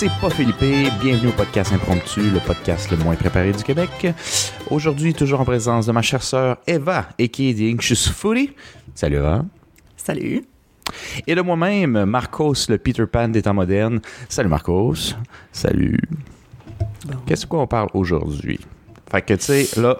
C'est pas Philippe. Bienvenue au podcast Impromptu, le podcast le moins préparé du Québec. Aujourd'hui, toujours en présence de ma chère sœur Eva, a.k.a. The Anxious Foodie. Salut Eva. Salut. Et de moi-même, Marcos, le Peter Pan des temps modernes. Salut Marcos. Salut. Qu'est-ce qu'on parle aujourd'hui? Fait que, tu sais, là,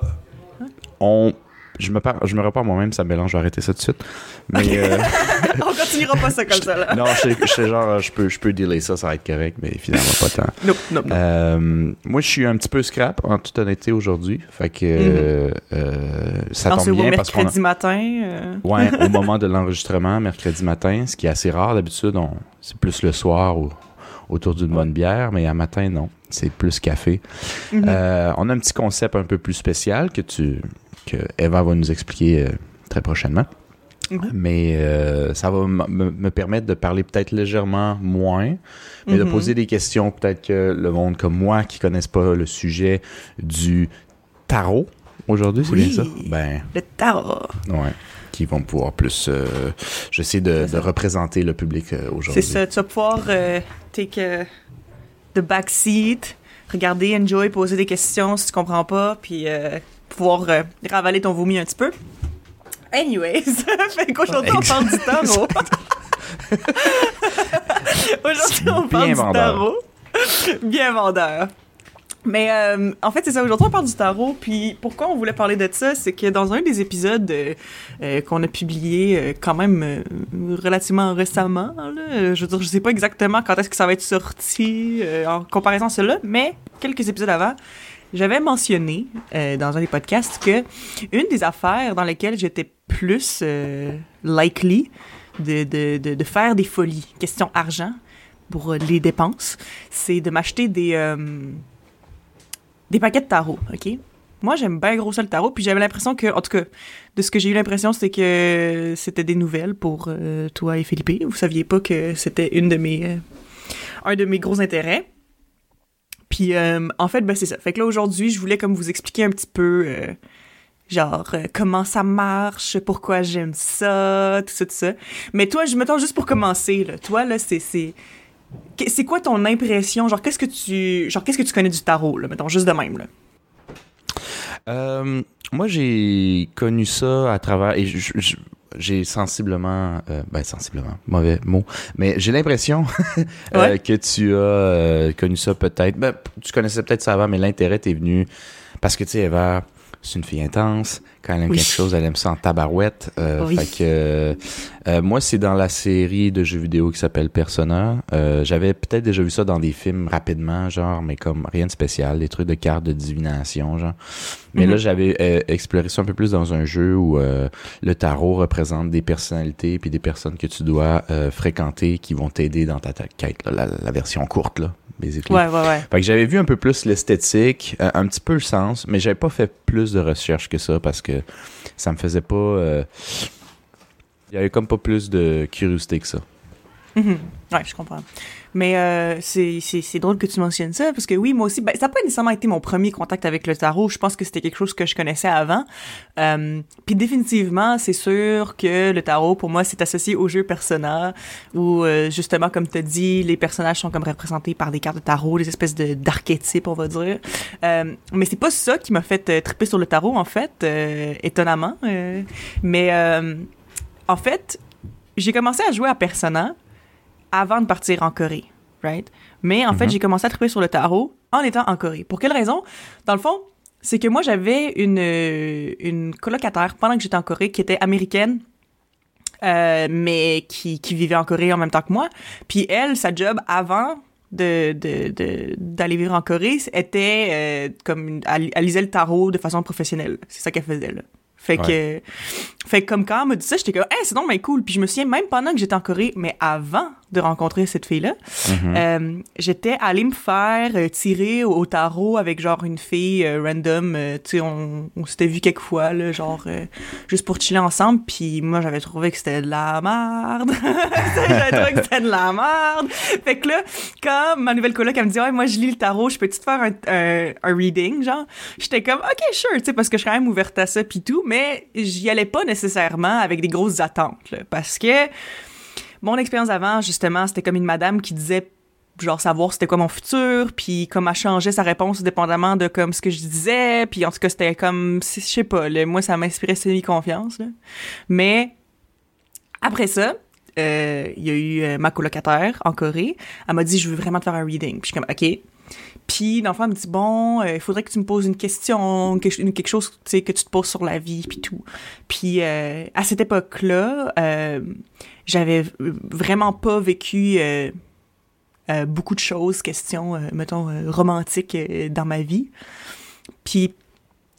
on je me, parle, je me repars moi-même, ça mélange, je vais arrêter ça tout de suite. Mais, euh, On continuera pas ça comme ça, là. non, je sais genre, je peux, je peux dealer ça, ça va être correct, mais finalement pas tant. Non, non, non. Euh, moi, je suis un petit peu scrap, en toute honnêteté, aujourd'hui. Fait que euh, euh, ça tombe bien parce qu'on a- mercredi matin. euh, Ouais, au moment de l'enregistrement, mercredi matin, ce qui est assez rare. D'habitude, on... c'est plus le soir ou autour d'une bonne bière, mais à matin, non. C'est plus café. mhm. On a un petit concept un peu plus spécial que tu que Eva va nous expliquer euh, très prochainement. Mhm. Mais euh, ça va me me permettre de parler peut-être légèrement moins, mais de Mhm. poser des questions peut-être que le monde comme moi qui connaissent pas le sujet du tarot aujourd'hui, c'est Oui. bien ça? Ben, Le tarot. Ouais. Qui vont pouvoir plus. euh, J'essaie de, représenter le public euh, C'est aujourd'hui. ça. Tu vas pouvoir take the back seat, regarder, enjoy, poser des questions si tu comprends pas, puis pouvoir euh, ravaler ton vomi un petit peu. Anyways, fait qu'aujourd'hui, on parle du tarot. aujourd'hui, on parle Bien du vendeur. tarot. Bien vendeur. Mais euh, en fait, c'est ça. Aujourd'hui, on parle du tarot. Puis pourquoi on voulait parler de ça, c'est que dans un des épisodes euh, euh, qu'on a publié quand même relativement récemment, là, je veux dire, je sais pas exactement quand est-ce que ça va être sorti en comparaison à cela, mais quelques épisodes avant, j'avais mentionné euh, dans un des podcasts que une des affaires dans lesquelles j'étais plus euh, likely de, de, de, faire des folies, question argent, pour euh, les dépenses, c'est de m'acheter des, des paquets de tarot, OK? Moi, j'aime bien gros ça le tarot, puis j'avais l'impression que, en tout cas, de ce que j'ai eu l'impression, c'est que c'était des nouvelles pour toi et Philippe. Vous saviez pas que c'était une de mes, un de mes gros intérêts. Puis, euh, en fait, ben c'est ça. Fait que là, aujourd'hui, je voulais comme vous expliquer un petit peu, euh, genre, euh, comment ça marche, pourquoi j'aime ça, tout ça, tout ça. Mais toi, je mettons juste pour commencer, là. Toi, là, c'est... c'est quoi ton impression? Genre, qu'est-ce que tu, genre, qu'est-ce que tu connais du tarot, là? Mettons, juste de même, là? Moi, j'ai connu ça à travers. J'ai sensiblement. euh, ben, sensiblement, mauvais mot. Mais j'ai l'impression euh, Ouais. que tu as euh, connu ça peut-être. Ben, tu connaissais peut-être ça avant, mais l'intérêt t'est venu. Parce que, tu sais, Eva, c'est une fille intense. Quand elle aime Oui. quelque chose, elle aime ça en tabarouette. Oui. Fait que. Euh, moi, c'est dans la série de jeux vidéo qui s'appelle Persona. Euh, J'avais peut-être déjà vu ça dans des films rapidement, genre, mais comme rien de spécial, des trucs de cartes de divination, genre. Mais Mhm. là, j'avais euh, exploré ça un peu plus dans un jeu où le tarot représente des personnalités puis des personnes que tu dois fréquenter qui vont t'aider dans ta, ta quête, là, la, la version courte, là, basically. Ouais, ouais, ouais. Fait que j'avais vu un peu plus l'esthétique, un petit peu le sens, mais j'avais pas fait plus de recherche que ça parce que ça me faisait pas. Il y avait comme pas plus de curiosité que ça. Mhm. Ouais, je comprends. Mais euh, c'est drôle que tu mentionnes ça, parce que oui, moi aussi, ben, ça n'a pas nécessairement été mon premier contact avec le tarot. Je pense que c'était quelque chose que je connaissais avant. Euh, Puis définitivement, c'est sûr que le tarot, pour moi, c'est associé au jeu Persona, où euh, justement, comme tu as dit, les personnages sont comme représentés par des cartes de tarot, des espèces d'archétypes, on va dire. Euh, mais c'est pas ça qui m'a fait triper sur le tarot, en fait, étonnamment. Mais en fait, j'ai commencé à jouer à Persona avant de partir en Corée, right? Mais en fait, Mhm. j'ai commencé à triper sur le tarot en étant en Corée. Pour quelle raison? Dans le fond, c'est que moi, j'avais une, euh, une colocataire pendant que j'étais en Corée qui était américaine, euh, mais qui, qui vivait en Corée en même temps que moi. Puis elle, sa job avant de d'aller vivre en Corée était euh, comme elle, elle lisait le tarot de façon professionnelle. C'est ça qu'elle faisait là. Fait que fait que comme quand elle m'a dit ça, j'étais comme hey, c'est donc bien cool. Puis je me souviens même pendant que j'étais en Corée, mais avant de rencontrer cette fille-là, Mhm. euh, j'étais allée me faire euh, tirer au, au tarot avec genre une fille euh, random. tu sais, on, on s'était vu quelques fois, là, genre juste pour chiller ensemble. Puis moi, j'avais trouvé que c'était de la merde. j'avais trouvé que c'était de la merde. Fait que là, quand ma nouvelle coloc, elle me dit, ouais, moi, je lis le tarot, je peux-tu te faire un, un, un reading, genre? J'étais comme, OK, sure, tu sais, parce que je suis quand même ouverte à ça pis tout, mais j'y allais pas nécessairement avec des grosses attentes, là, parce que mon expérience avant, justement, c'était comme une madame qui disait genre savoir c'était quoi mon futur, puis comment changer sa réponse dépendamment de comme ce que je disais, puis en tout cas c'était comme je sais pas, moi ça m'inspirait semi confiance Mais après ça, euh, il y a eu euh, ma colocataire en Corée, elle m'a dit je veux vraiment te faire un reading. Puis je suis comme OK. Puis l'enfant me dit bon, euh, il faudrait que tu me poses une question, quelque, chose tu sais que tu te poses sur la vie puis tout. Puis à cette époque-là, j'avais vraiment pas vécu euh, beaucoup de choses, questions, euh, mettons, euh, romantiques dans ma vie. Puis,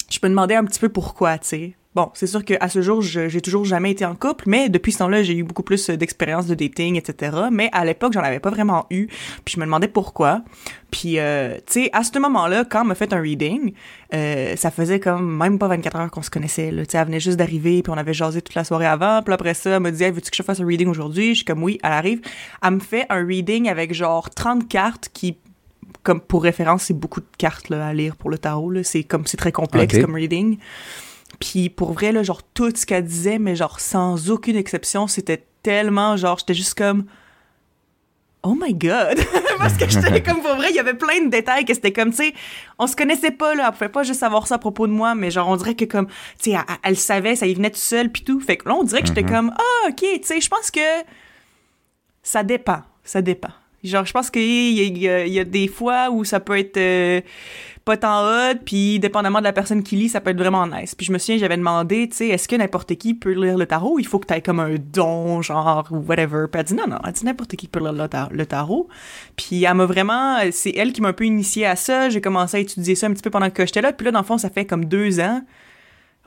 je me demandais un petit peu pourquoi, tu sais. Bon, c'est sûr qu'à ce jour, j'ai toujours jamais été en couple, mais depuis ce temps-là, j'ai eu beaucoup plus d'expérience de dating, etc. Mais à l'époque, j'en avais pas vraiment eu, puis je me demandais pourquoi. Puis, euh, tu sais, à ce moment-là, quand on m'a fait un reading, euh, ça faisait comme même pas 24 heures qu'on se connaissait, Tu sais, elle venait juste d'arriver, puis on avait jasé toute la soirée avant, puis après ça, elle me dit hey, veux-tu que je fasse un reading aujourd'hui? Je suis comme « Oui, elle arrive. » Elle me fait un reading avec genre 30 cartes qui comme pour référence, c'est beaucoup de cartes là, à lire pour le tarot. C'est comme c'est très complexe comme reading. Puis pour vrai, là, genre, tout ce qu'elle disait, mais genre, sans aucune exception, c'était tellement, genre, j'étais juste comme... Oh my god! Parce que j'étais comme pour vrai, il y avait plein de détails que c'était comme, tu sais, on se connaissait pas, là, elle pouvait pas juste savoir ça à propos de moi, mais genre, on dirait que comme, tu sais, elle, savait, ça y venait tout seul, puis tout. Fait que là, on dirait que j'étais mm-hmm. comme, ah, ok, tu sais, je pense que ça dépend, ça dépend. Genre, je pense qu'il y, y, a des fois où ça peut être euh, pas tant hot, puis dépendamment de la personne qui lit, ça peut être vraiment nice. Puis je me souviens, j'avais demandé, tu sais, est-ce que n'importe qui peut lire le tarot? Il faut que t'aies comme un don, genre, ou whatever. Puis elle dit non, non, elle dit n'importe qui peut lire le, tarot. Puis elle m'a vraiment, c'est elle qui m'a un peu initié à ça. J'ai commencé à étudier ça un petit peu pendant que j'étais là. Puis là, dans le fond, ça fait comme deux ans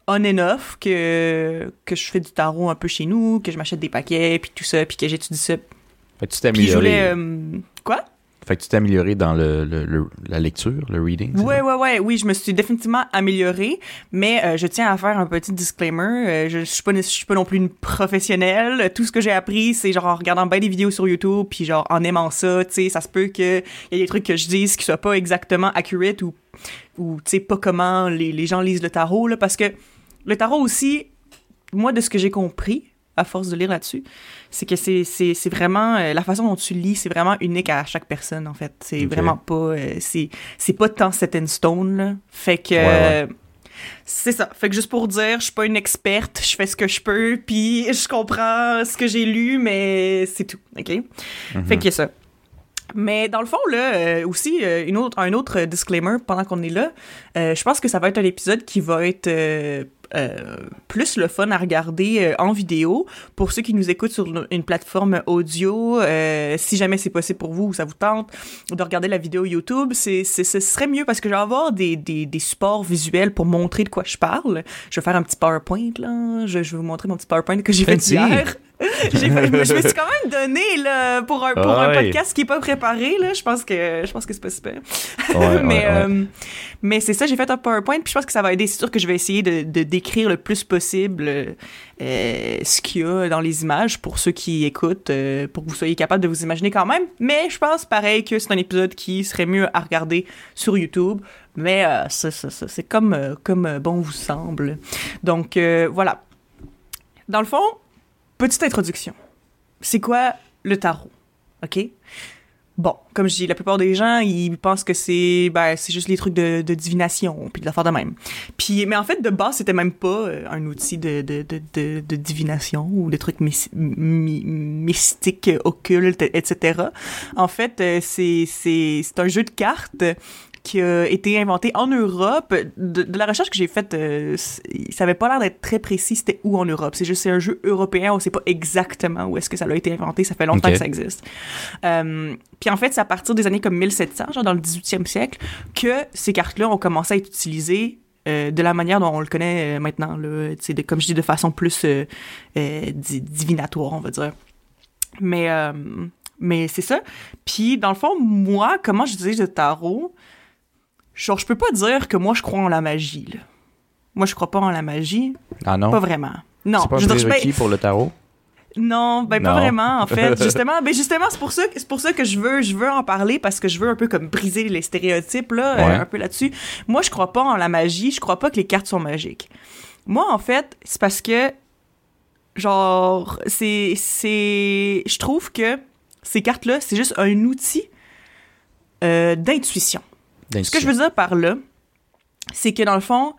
on and off que, que je fais du tarot un peu chez nous, que je m'achète des paquets, puis tout ça, puis que j'étudie ça que tu t'es amélioré. Euh, quoi? Fait que tu t'es amélioré dans le, la lecture, le reading. Oui, oui, oui. Oui, je me suis définitivement améliorée, mais euh, je tiens à faire un petit disclaimer. Euh, je, je, suis pas, je suis pas non plus une professionnelle. Tout ce que j'ai appris, c'est genre en regardant bien des vidéos sur YouTube, puis genre en aimant ça, tu sais, ça se peut qu'il y ait des trucs que je dise qui soient pas exactement accurate ou, ou tu sais, pas comment les, les gens lisent le tarot, là, parce que le tarot aussi, moi, de ce que j'ai compris, à force de lire là-dessus, c'est que c'est, c'est, c'est vraiment euh, la façon dont tu lis, c'est vraiment unique à chaque personne en fait. C'est vraiment pas euh, c'est c'est pas tant set in stone là. Fait que c'est ça. Fait que juste pour dire, je suis pas une experte, je fais ce que je peux, puis je comprends ce que j'ai lu, mais c'est tout, ok? Mm-hmm. Fait que ça. Mais dans le fond, là, euh, aussi, une autre, un autre disclaimer pendant qu'on est là, je pense que ça va être un épisode qui va être euh, plus le fun à regarder euh, en vidéo. Pour ceux qui nous écoutent sur une plateforme audio, euh, si jamais c'est possible pour vous ou ça vous tente de regarder la vidéo YouTube, c'est, ce serait mieux parce que je vais avoir des, des, des, supports visuels pour montrer de quoi je parle. Je vais faire un petit PowerPoint, là. Je, je vais vous montrer mon petit PowerPoint que j'ai fait hier. je me suis quand même donné là, pour un, pour un podcast qui est pas préparé. Là, je pense que je pense que c'est pas super. mais euh, mais c'est ça, j'ai fait un PowerPoint, puis je pense que ça va aider. C'est sûr que je vais essayer de, de décrire le plus possible euh, ce qu'il y a dans les images pour ceux qui écoutent, euh, pour que vous soyez capable de vous imaginer quand même. Mais je pense pareil que c'est un épisode qui serait mieux à regarder sur YouTube. Mais c'est comme, comme bon vous semble. Donc voilà. Dans le fond, Petite introduction. C'est quoi le tarot? OK? Bon, comme je dis, la plupart des gens, ils pensent que c'est ben, juste les trucs de, divination, puis de l'affaire de même. Puis, mais en fait, de base, c'était même pas euh, un outil de, de, de, divination ou des trucs mystiques, occultes, etc. En fait, euh, c'est un jeu de cartes qui a été inventé en Europe. De, la recherche que j'ai faite, euh, ça avait pas l'air d'être très précis c'était où en Europe. C'est juste c'est un jeu européen, on sait pas exactement où est-ce que ça a été inventé, ça fait longtemps que ça existe. Euh, puis en fait, c'est à partir des années comme 1700, genre dans le 18e siècle, que ces cartes-là ont commencé à être utilisées euh, de la manière dont on le connaît maintenant, là, de, comme je dis, de façon plus divinatoire, on va dire. Mais, mais c'est ça. Puis, dans le fond, moi, comment j'utilise le tarot, Genre, je peux pas dire que moi, je crois en la magie, là. Moi, je crois pas en la magie. Ah non? Pas vraiment. Non. C'est pas un prérequis pour le tarot? Non, ben pas vraiment en fait. Justement, ben justement c'est pour ça c'est pour ça que je veux je veux en parler parce que je veux un peu comme briser les stéréotypes là, euh, un peu là-dessus. Moi, je crois pas en la magie, je crois pas que les cartes sont magiques. Moi en fait, c'est parce que genre c'est c'est je trouve que ces cartes là, c'est juste un outil euh, d'intuition. Ce que je veux dire par là, c'est que dans le fond,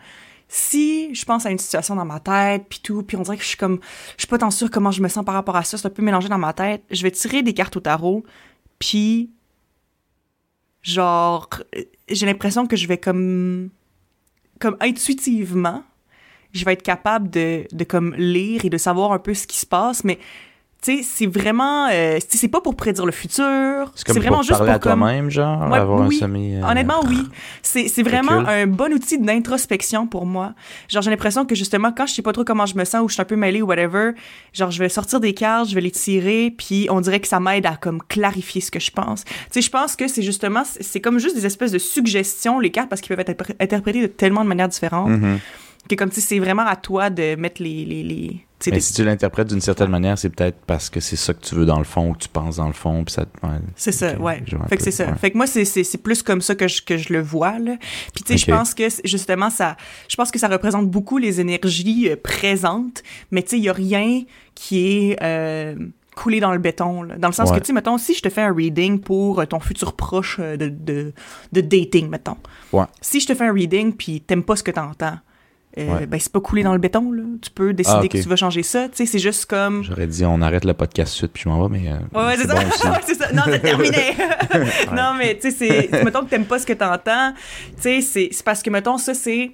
si je pense à une situation dans ma tête, puis tout, puis on dirait que je suis comme, je suis pas tant sûre comment je me sens par rapport à ça, c'est un peu mélangé dans ma tête, je vais tirer des cartes au tarot, puis genre, j'ai l'impression que je vais comme, comme intuitivement, je vais être capable de, de comme lire et de savoir un peu ce qui se passe, mais tu sais, c'est vraiment, euh, c'est pas pour prédire le futur. C'est vraiment juste parler pour à toi-même, genre, Ouais, avoir oui. un semi. euh, Honnêtement, oui. C'est c'est vraiment un bon outil d'introspection pour moi. Genre, j'ai l'impression que justement, quand je sais pas trop comment je me sens ou je suis un peu mêlée ou whatever, genre, je vais sortir des cartes, je vais les tirer, puis on dirait que ça m'aide à comme clarifier ce que je pense. Tu sais, je pense que c'est justement, c'est comme juste des espèces de suggestions, les cartes, parce qu'ils peuvent être interpr- interprétés de tellement de manières différentes. Mhm. Que comme, sais, c'est vraiment à toi de mettre les... les, Mais si tu l'interprètes d'une certaine manière, c'est peut-être parce que c'est ça que tu veux dans le fond, ou que tu penses dans le fond, puis ça te- ouais. C'est ça, Ok, ouais. Fait que c'est ça. ouais. Fait que moi, c'est, plus comme ça que je, que je le vois, là. Puis, tu sais, je pense que, justement, ça, je pense que ça représente beaucoup les énergies euh, présentes, mais tu sais, il y a rien qui est, euh, coulé dans le béton, là. Dans le sens que, tu sais, mettons, si je te fais un reading pour euh, ton futur proche de, de, de dating, mettons. Ouais. Si je te fais un reading puis t'aimes pas ce que t'entends, euh, Ouais. ben c'est pas coulé dans le béton, là. Tu peux décider Ah, que tu vas changer ça. Tu sais, c'est juste comme... J'aurais dit, on arrête le podcast suite, puis je m'en vais, mais. euh, Ouais, c'est ça. bon c'est ça. Non, c'est terminé. Non, mais tu sais, c'est. Mettons que t'aimes pas ce que t'entends. Tu sais, c'est parce que, mettons, ça, c'est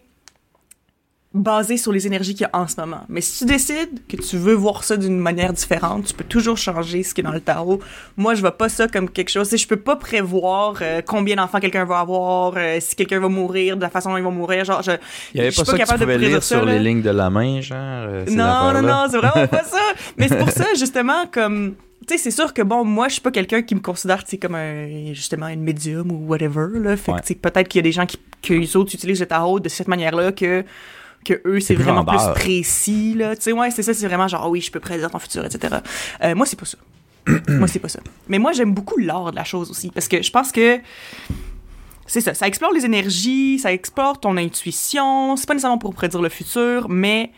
basé sur les énergies qu'il y a en ce moment. Mais si tu décides que tu veux voir ça d'une manière différente, tu peux toujours changer ce qui est dans le tarot. Moi, je vois pas ça comme quelque chose. Je peux pas prévoir euh, combien d'enfants quelqu'un va avoir, euh, si quelqu'un va mourir, de la façon dont il va mourir. Genre, je. Il y avait je suis pas ça que tu capable de pouvais prédire lire ça, sur là. les lignes de la main, genre. euh, Non, non, non, c'est vraiment pas ça. Mais c'est pour ça, justement, comme. Tu sais, c'est sûr que, bon, moi, je suis pas quelqu'un qui me considère, tu comme un, justement, une médium ou whatever, là. Fait Ouais. que, tu sais, peut-être qu'il y a des gens qui, que les autres utilisent le tarot de cette manière-là que, que eux, c'est vraiment vendeur. plus précis, là. Tu sais, ouais, c'est ça, c'est vraiment genre, Ah oui, je peux prédire ton futur, etc. Euh, moi, c'est pas ça. moi, c'est pas ça. Mais moi, j'aime beaucoup l'art de la chose aussi, parce que je pense que c'est ça, ça explore les énergies, ça explore ton intuition. C'est pas nécessairement pour prédire le futur, mais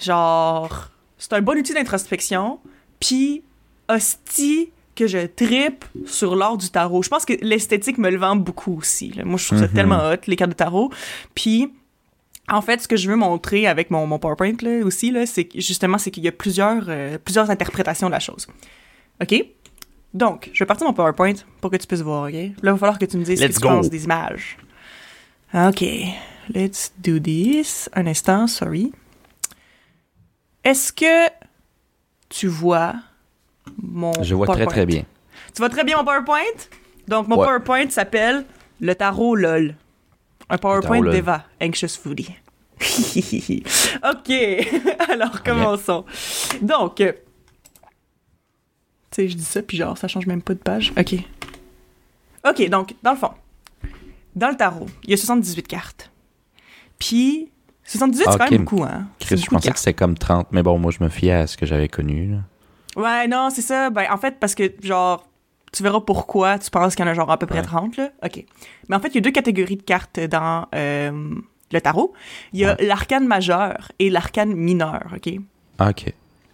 genre, c'est un bon outil d'introspection. Puis, hostie que je tripe sur l'art du tarot. Je pense que l'esthétique me le vend beaucoup aussi. là. Moi, je trouve ça Mhm. tellement hot, les cartes de tarot. Puis, en fait, ce que je veux montrer avec mon, mon PowerPoint là, aussi, là, c'est justement, c'est qu'il y a plusieurs, euh, plusieurs interprétations de la chose. OK? Donc, je vais partir mon PowerPoint pour que tu puisses voir, OK? Là, il va falloir que tu me dises ce que tu go. penses des images. OK. Let's do this. Un instant, sorry. Est-ce que tu vois mon Je vois très, PowerPoint? très bien. Tu vois très bien mon PowerPoint? Donc, mon Ouais. PowerPoint s'appelle Le Tarot LOL. Un PowerPoint LOL. d'Eva, Anxious Foodie. OK. Alors, commençons. Donc, euh, tu sais, je dis ça, puis genre, ça change même pas de page. OK. OK, donc, dans le fond, dans le tarot, il y a 78 cartes. Puis, 78, c'est quand Ok. même beaucoup, hein? Chris, je beaucoup de pensais que c'était comme 30, mais bon, moi, je me fiais à ce que j'avais connu. là. Ouais, non, c'est ça. Ben, en fait, parce que, genre, tu verras pourquoi tu penses qu'il y en a, genre, à peu près Ouais. 30, là. OK. Mais en fait, il y a deux catégories de cartes dans euh, le tarot. Il y a l'arcane majeur et l'arcane mineur, OK? Ah, ok.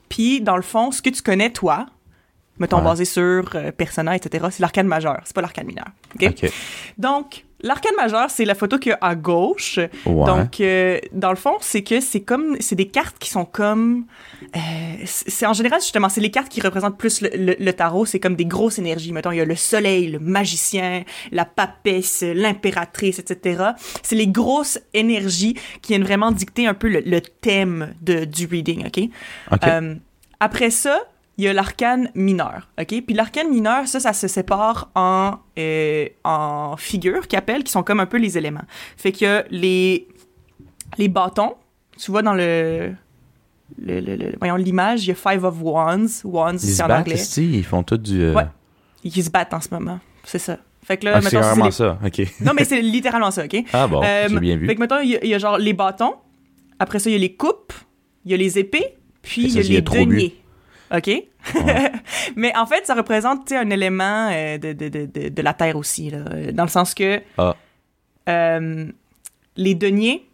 Puis, dans le fond, ce que tu connais, toi, mettons, Ouais. basé sur euh, Persona, etc., c'est l'arcane majeur. C'est pas l'arcane mineur. OK? Ok. Donc, l'arcane majeur, c'est la photo qu'il y a à gauche. Ouais. Donc, euh, dans le fond, c'est que c'est comme, c'est des cartes qui sont comme, euh, c'est en général justement, c'est les cartes qui représentent plus le, le- le tarot. C'est comme des grosses énergies. Mettons, il y a le soleil, le magicien, la papesse, l'impératrice, etc. C'est les grosses énergies qui viennent vraiment dicter un peu le, le thème de, du reading, ok? Ok. Euh, après ça, il y a l'arcane mineur, OK? Puis l'arcane mineur, ça, ça se sépare en, euh, en figures qui appellent, qui sont comme un peu les éléments. Fait qu'il y a les, les bâtons, tu vois dans le... le, le- le- voyons, l'image, il y a Five of Wands. Wands, c'est en battent, anglais. ici, ils font tout du. euh, Ouais. Ils se battent en ce moment, c'est ça. Fait que là, Ah, c'est vraiment les- ça, ok. Non, mais c'est littéralement ça, OK? Ah bon, Euh, j'ai bien vu. Fait que mettons, il y, y a genre les bâtons, après ça, il y a les coupes, il y a les épées, puis il y a les deniers. OK? Mais en fait, ça représente un élément euh, de, de, de, de, la Terre aussi, là, dans le sens que Ah. euh, les deniers,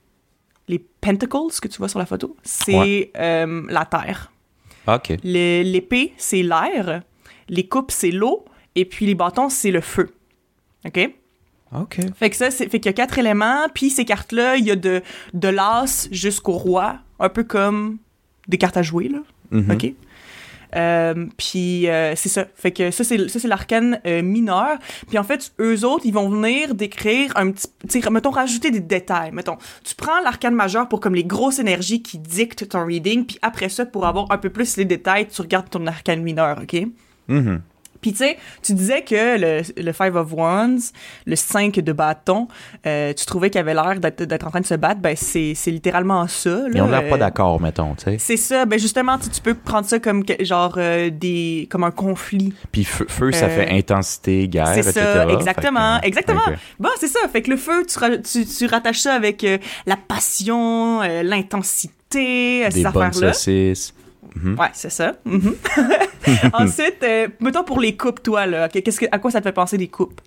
les pentacles que tu vois sur la photo, c'est Ouais. euh, la Terre. Ah, ok. L'épée, c'est l'air. Les coupes, c'est l'eau. Et puis les bâtons, c'est le feu. OK? OK. Fait que ça, c'est, fait qu'il y a quatre éléments, puis ces cartes-là, il y a de, de l'as jusqu'au roi, un peu comme des cartes à jouer, là. Mhm. OK? Euh, puis euh, c'est ça. Fait que ça, c'est, ça, c'est l'arcane euh, mineur. Puis en fait, eux autres, ils vont venir décrire un petit... Mettons, rajouter des détails. Mettons, tu prends l'arcane majeur pour comme les grosses énergies qui dictent ton reading, puis après ça, pour avoir un peu plus les détails, tu regardes ton arcane mineur, OK? Mhm. Puis tu sais, tu disais que le, le Five of Wands, le 5 de bâton, euh, tu trouvais qu'il avait l'air d'être, en train de se battre, ben c'est, littéralement ça. Là, Ils ont l'air Euh, pas d'accord, mettons, tu sais. C'est ça, ben justement, tu, tu peux prendre ça comme genre euh, des comme un conflit. Puis feu, feu, ça Euh, fait intensité, guerre, c'est etc. ça, exactement, que- exactement. ok. Bon, c'est ça, fait que le feu, tu, ra- tu, tu rattaches ça avec euh, la passion, euh, l'intensité, euh, ces Des bonnes affaires-là. saucisses. Mhm. Ouais, c'est ça. Mhm. Ensuite, euh, mettons pour les coupes, toi, là, qu'est-ce que, à quoi ça te fait penser des coupes?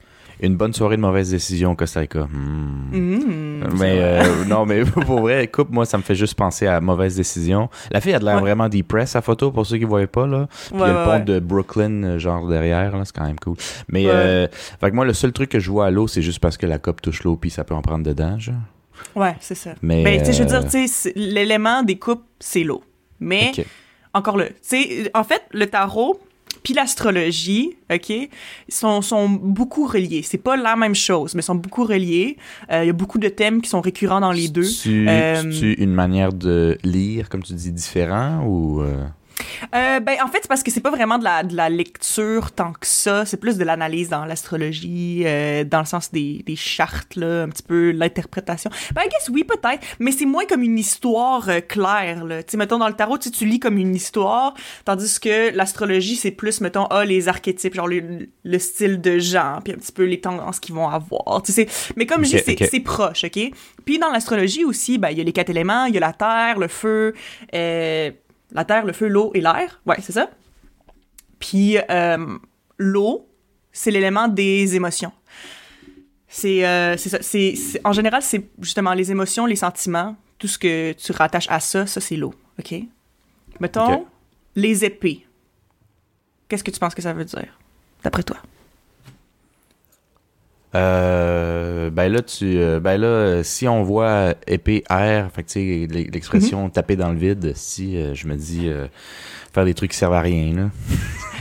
Une bonne soirée de mauvaise décision, Costa Rica. Hmm. C'est Mais euh, non, mais pour vrai, coupe, moi, ça me fait juste penser à mauvaise décision. La fille a de l'air Ouais. vraiment depressed, sa photo, pour ceux qui ne voyaient pas, là. Puis il y a Ouais, le pont de Brooklyn, euh, genre derrière, là, c'est quand même cool. Mais, euh, fait que moi, le seul truc que je vois à l'eau, c'est juste parce que la coupe touche l'eau, puis ça peut en prendre dedans, genre. Ouais, c'est ça. Mais, Ben, tu sais, je veux euh, dire, tu sais, c'est- l'élément des coupes, c'est l'eau. Mais. Encore là, tu sais, en fait, le tarot puis l'astrologie, OK, sont, sont beaucoup reliés. C'est pas la même chose, mais sont beaucoup reliés. Euh, Il y a beaucoup de thèmes qui sont récurrents dans les deux. C'est-tu Euh, une manière de lire, comme tu dis, différent ou. euh, Euh, ben, en fait, c'est parce que c'est pas vraiment de la, de la lecture tant que ça. C'est plus de l'analyse dans l'astrologie, euh, dans le sens des, des chartes, là, un petit peu l'interprétation. Ben, I guess oui, peut-être, mais c'est moins comme une histoire euh, claire, là. Tu sais, mettons, dans le tarot, tu lis comme une histoire, tandis que l'astrologie, c'est plus, mettons, ah, les archétypes, genre le, le style de gens, puis un petit peu les tendances qu'ils vont avoir. Tu sais, mais comme je dis, c'est proche, OK? Puis dans l'astrologie aussi, ben, il y a les quatre éléments, il y a la terre, le feu, euh, la terre, le feu, l'eau et l'air. Ouais, c'est ça. Puis euh, l'eau, c'est l'élément des émotions. C'est euh, ça. C'est, en général, c'est justement les émotions, les sentiments, tout ce que tu rattaches à ça, ça, c'est l'eau. OK? Mettons, les épées. Qu'est-ce que tu penses que ça veut dire, d'après toi? Euh, ben là, tu, euh, ben là, si on voit épée air, fait que tu sais, l- l'expression Mhm. taper dans le vide, si euh, je me dis euh, faire des trucs qui servent à rien, là.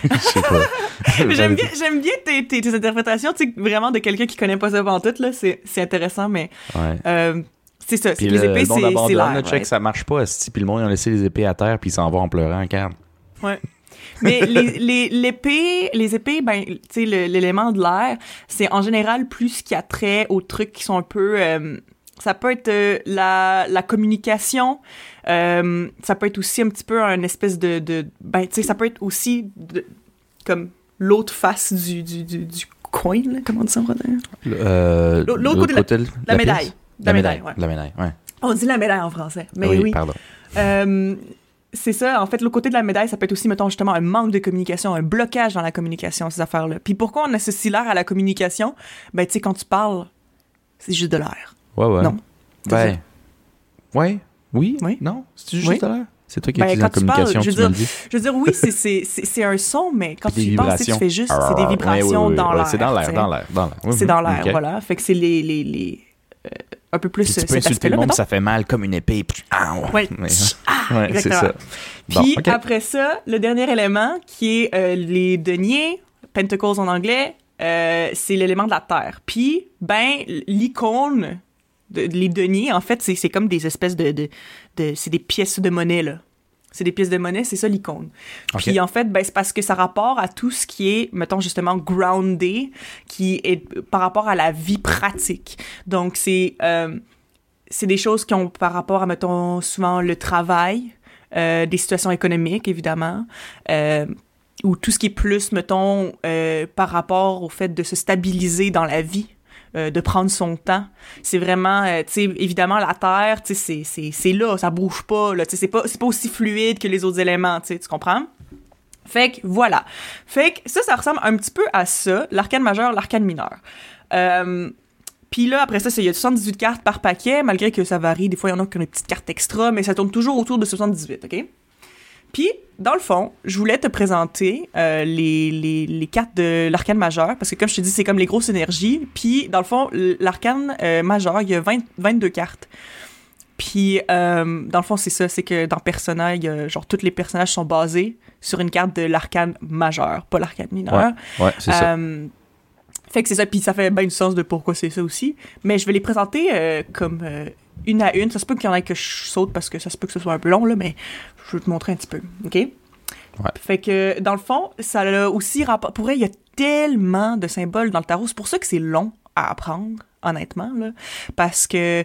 Je sais pas. J'aime bien, j'aime bien tes, tes, tes interprétations, tu sais, vraiment de quelqu'un qui connaît pas ça avant tout, là. C'est, intéressant, mais Ouais. c'est ça. Puis les le, épées, c'est, l'air. check, right? ça marche pas, esti, puis le monde, ils ont laissé les épées à terre, puis ils s'en vont en pleurant, regarde. Ouais. Mais les, les, l'épée, les épées, ben, tu sais, l'élément de l'air, c'est en général plus ce qui a trait aux trucs qui sont un peu. euh, ça peut être euh, la, la communication, euh, ça peut être aussi un petit peu un espèce de. de ben, tu sais, ça peut être aussi de- comme l'autre face du, du, du, du coin, là, comment on dit ça en français? Euh, L'autre- l'autre côté de de La médaille. La médaille, ouais. La médaille, ouais. On dit la médaille en français. Mais oui, oui. pardon. Euh, c'est ça, en fait, le côté de la médaille, ça peut être aussi, mettons, justement, un manque de communication, un blocage dans la communication, ces affaires-là. Puis pourquoi on associe l'air à la communication? Ben, tu sais, quand tu parles, c'est juste de l'air. Ouais, ouais. Non. Ben, ouais, oui, Oui. non, c'est juste Oui. à l'heure. C'est toi qui Ben, quand tu parles, je tu veux dis. Je veux dire, oui, c'est- c'est c'est- c'est un son, mais quand tu penses, tu fais juste, c'est des ouais, vibrations oui, dans l'air. C'est dans l'air, dans l'air, dans l'air. C'est dans l'air, voilà. Fait que c'est les, les, les euh, un peu plus Puis tu euh, peux insulter le monde, ça fait mal comme une épée. puis- Ah, Ouais. Ouais, Ah, ouais, exactement. ça. Bon, Puis après ça, le dernier élément, qui est euh, les deniers, pentacles en anglais, euh, c'est l'élément de la terre. Puis, ben, l'icône, de, les deniers, en fait, c'est c'est comme des espèces de... de, de- c'est des pièces de monnaie, là. C'est des pièces de monnaie, c'est ça l'icône. Ok. Puis en fait, ben, c'est parce que ça rapporte à tout ce qui est, mettons justement, groundé, qui est par rapport à la vie pratique. Donc c'est euh, c'est des choses qui ont par rapport à, mettons, souvent le travail, euh, des situations économiques, évidemment, euh, ou tout ce qui est plus, mettons, par rapport au fait de se stabiliser dans la vie, euh, de prendre son temps. C'est vraiment, euh, tu sais, évidemment, la Terre, tu sais, c'est- là, ça bouge pas, là, tu sais, c'est pas, pas aussi fluide que les autres éléments, tu sais, tu comprends? Fait que, voilà. Fait que ça, ça ressemble un petit peu à ça, l'arcane majeur, l'arcane mineur. Euh, puis là, après ça, il y a 78 cartes par paquet, malgré que ça varie. Des fois, il y en a qui ont une petite carte extra, mais ça tourne toujours autour de 78, OK? Puis, dans le fond, je voulais te présenter euh, les, les, les, cartes de l'arcane majeur, parce que comme je te dis, c'est comme les grosses énergies. Puis, dans le fond, l'arcane euh, majeur, il y a 20, 22 cartes. Puis, euh, dans le fond, c'est ça, c'est que dans Persona, genre, tous les personnages sont basés sur une carte de l'arcane majeur, pas l'arcane mineur. Ouais, c'est ça. Fait que c'est ça, puis ça fait bien du sens de pourquoi c'est ça aussi. Mais je vais les présenter comme une à une. Ça se peut qu'il y en ait que je saute parce que ça se peut que ce soit un peu long, là, mais je vais te montrer un petit peu. OK? Ouais. Fait que, dans le fond, ça a aussi rapport. Pour elle, il y a tellement de symboles dans le tarot. C'est pour ça que c'est long à apprendre, honnêtement, là. Parce que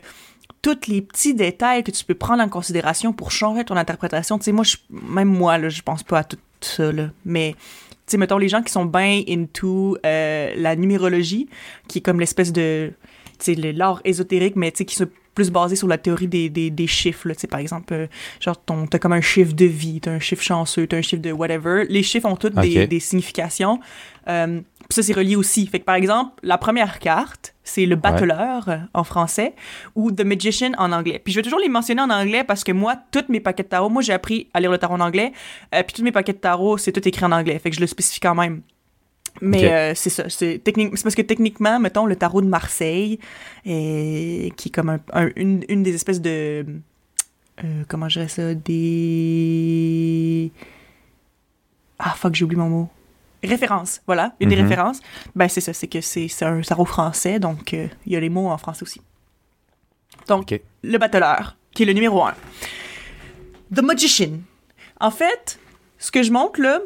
tous les petits détails que tu peux prendre en considération pour changer ton interprétation. Tu sais, moi, je, même moi, là, je pense pas à tout ça, là. Mais, tu sais, mettons, les gens qui sont bien into euh, la numérologie, qui est comme l'espèce de. Tu sais, l'art ésotérique, mais tu sais, qui se plus basé sur la théorie des, des, des chiffres. Là, par exemple, euh, genre, t'as comme un chiffre de vie, t'as un chiffre chanceux, t'as un chiffre de whatever. Les chiffres ont toutes des, des, significations. Euh, ça, c'est relié aussi. Fait que, par exemple, la première carte, c'est le battleur en français ou The Magician en anglais. Puis je vais toujours les mentionner en anglais parce que moi, tous mes paquets de tarot, moi, j'ai appris à lire le tarot en anglais. Euh, puis tous mes paquets de tarot, c'est tout écrit en anglais. Fait que je le spécifie quand même. Mais euh, c'est ça. C'est parce que techniquement, mettons, le tarot de Marseille, qui est comme un, une, une, des espèces de. Euh, comment je dirais ça Des. Ah, fuck, j'ai oublié mon mot. Référence, voilà, une des mm-hmm. références. Ben, c'est ça, c'est que c'est un tarot français, donc euh, il y a les mots en français aussi. Donc, le battleur, qui est le numéro un. The Magician. En fait, ce que je montre là,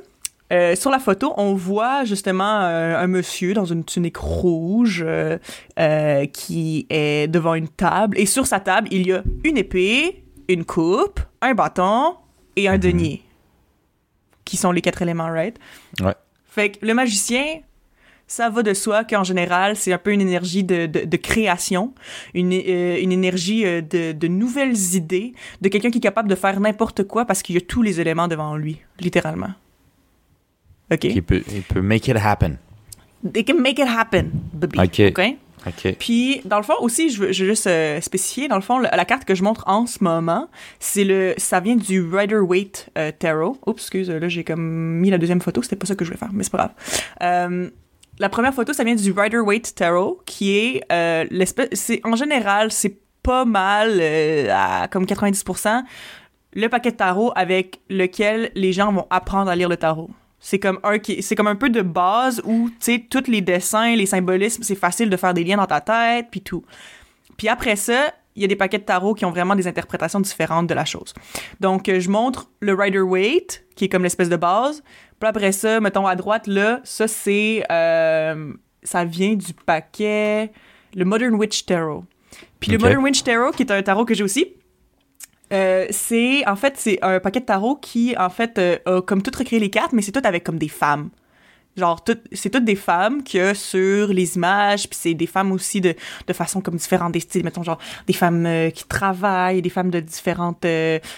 euh, sur la photo, on voit justement euh, un monsieur dans une tunique rouge euh, qui est devant une table. Et sur sa table, il y a une épée, une coupe, un bâton et un mhm. denier. Qui sont les quatre éléments, right? Ouais. Fait que le magicien, ça va de soi qu'en général, c'est un peu une énergie de, de, création, une, une énergie de, de, nouvelles idées, de quelqu'un qui est capable de faire n'importe quoi parce qu'il y a tous les éléments devant lui, littéralement. OK. Il peut, il peut make it happen. They can make it happen, baby. OK? OK. Puis, dans le fond, aussi, je veux, je veux juste euh, spécifier, dans le fond, la, carte que je montre en ce moment, c'est le, ça vient du Rider-Waite euh, Tarot. Oups, excuse, là, j'ai comme mis la deuxième photo, c'était pas ça que je voulais faire, mais c'est pas grave. Euh, la première photo, ça vient du Rider-Waite Tarot, qui est l'espèce, c'est, en général, c'est pas mal, à comme 90%, le paquet de tarot avec lequel les gens vont apprendre à lire le tarot. C'est comme un c'est comme un peu de base où tu sais tous les dessins, les symbolismes, c'est facile de faire des liens dans ta tête puis tout. Puis après ça, il y a des paquets de tarot qui ont vraiment des interprétations différentes de la chose. Donc euh, je montre le Rider Waite qui est comme l'espèce de base. Puis après ça, mettons à droite là, ça c'est euh, ça vient du paquet le Modern Witch Tarot. Puis le Modern Witch Tarot qui est un tarot que j'ai aussi euh, c'est en fait c'est un paquet de tarot qui en fait euh, a comme tout recréé les cartes mais c'est tout avec comme des femmes. Genre tout, c'est toutes des femmes que sur les images puis c'est des femmes aussi de, de façon comme différentes des styles mettons genre des femmes euh, qui travaillent des femmes de différentes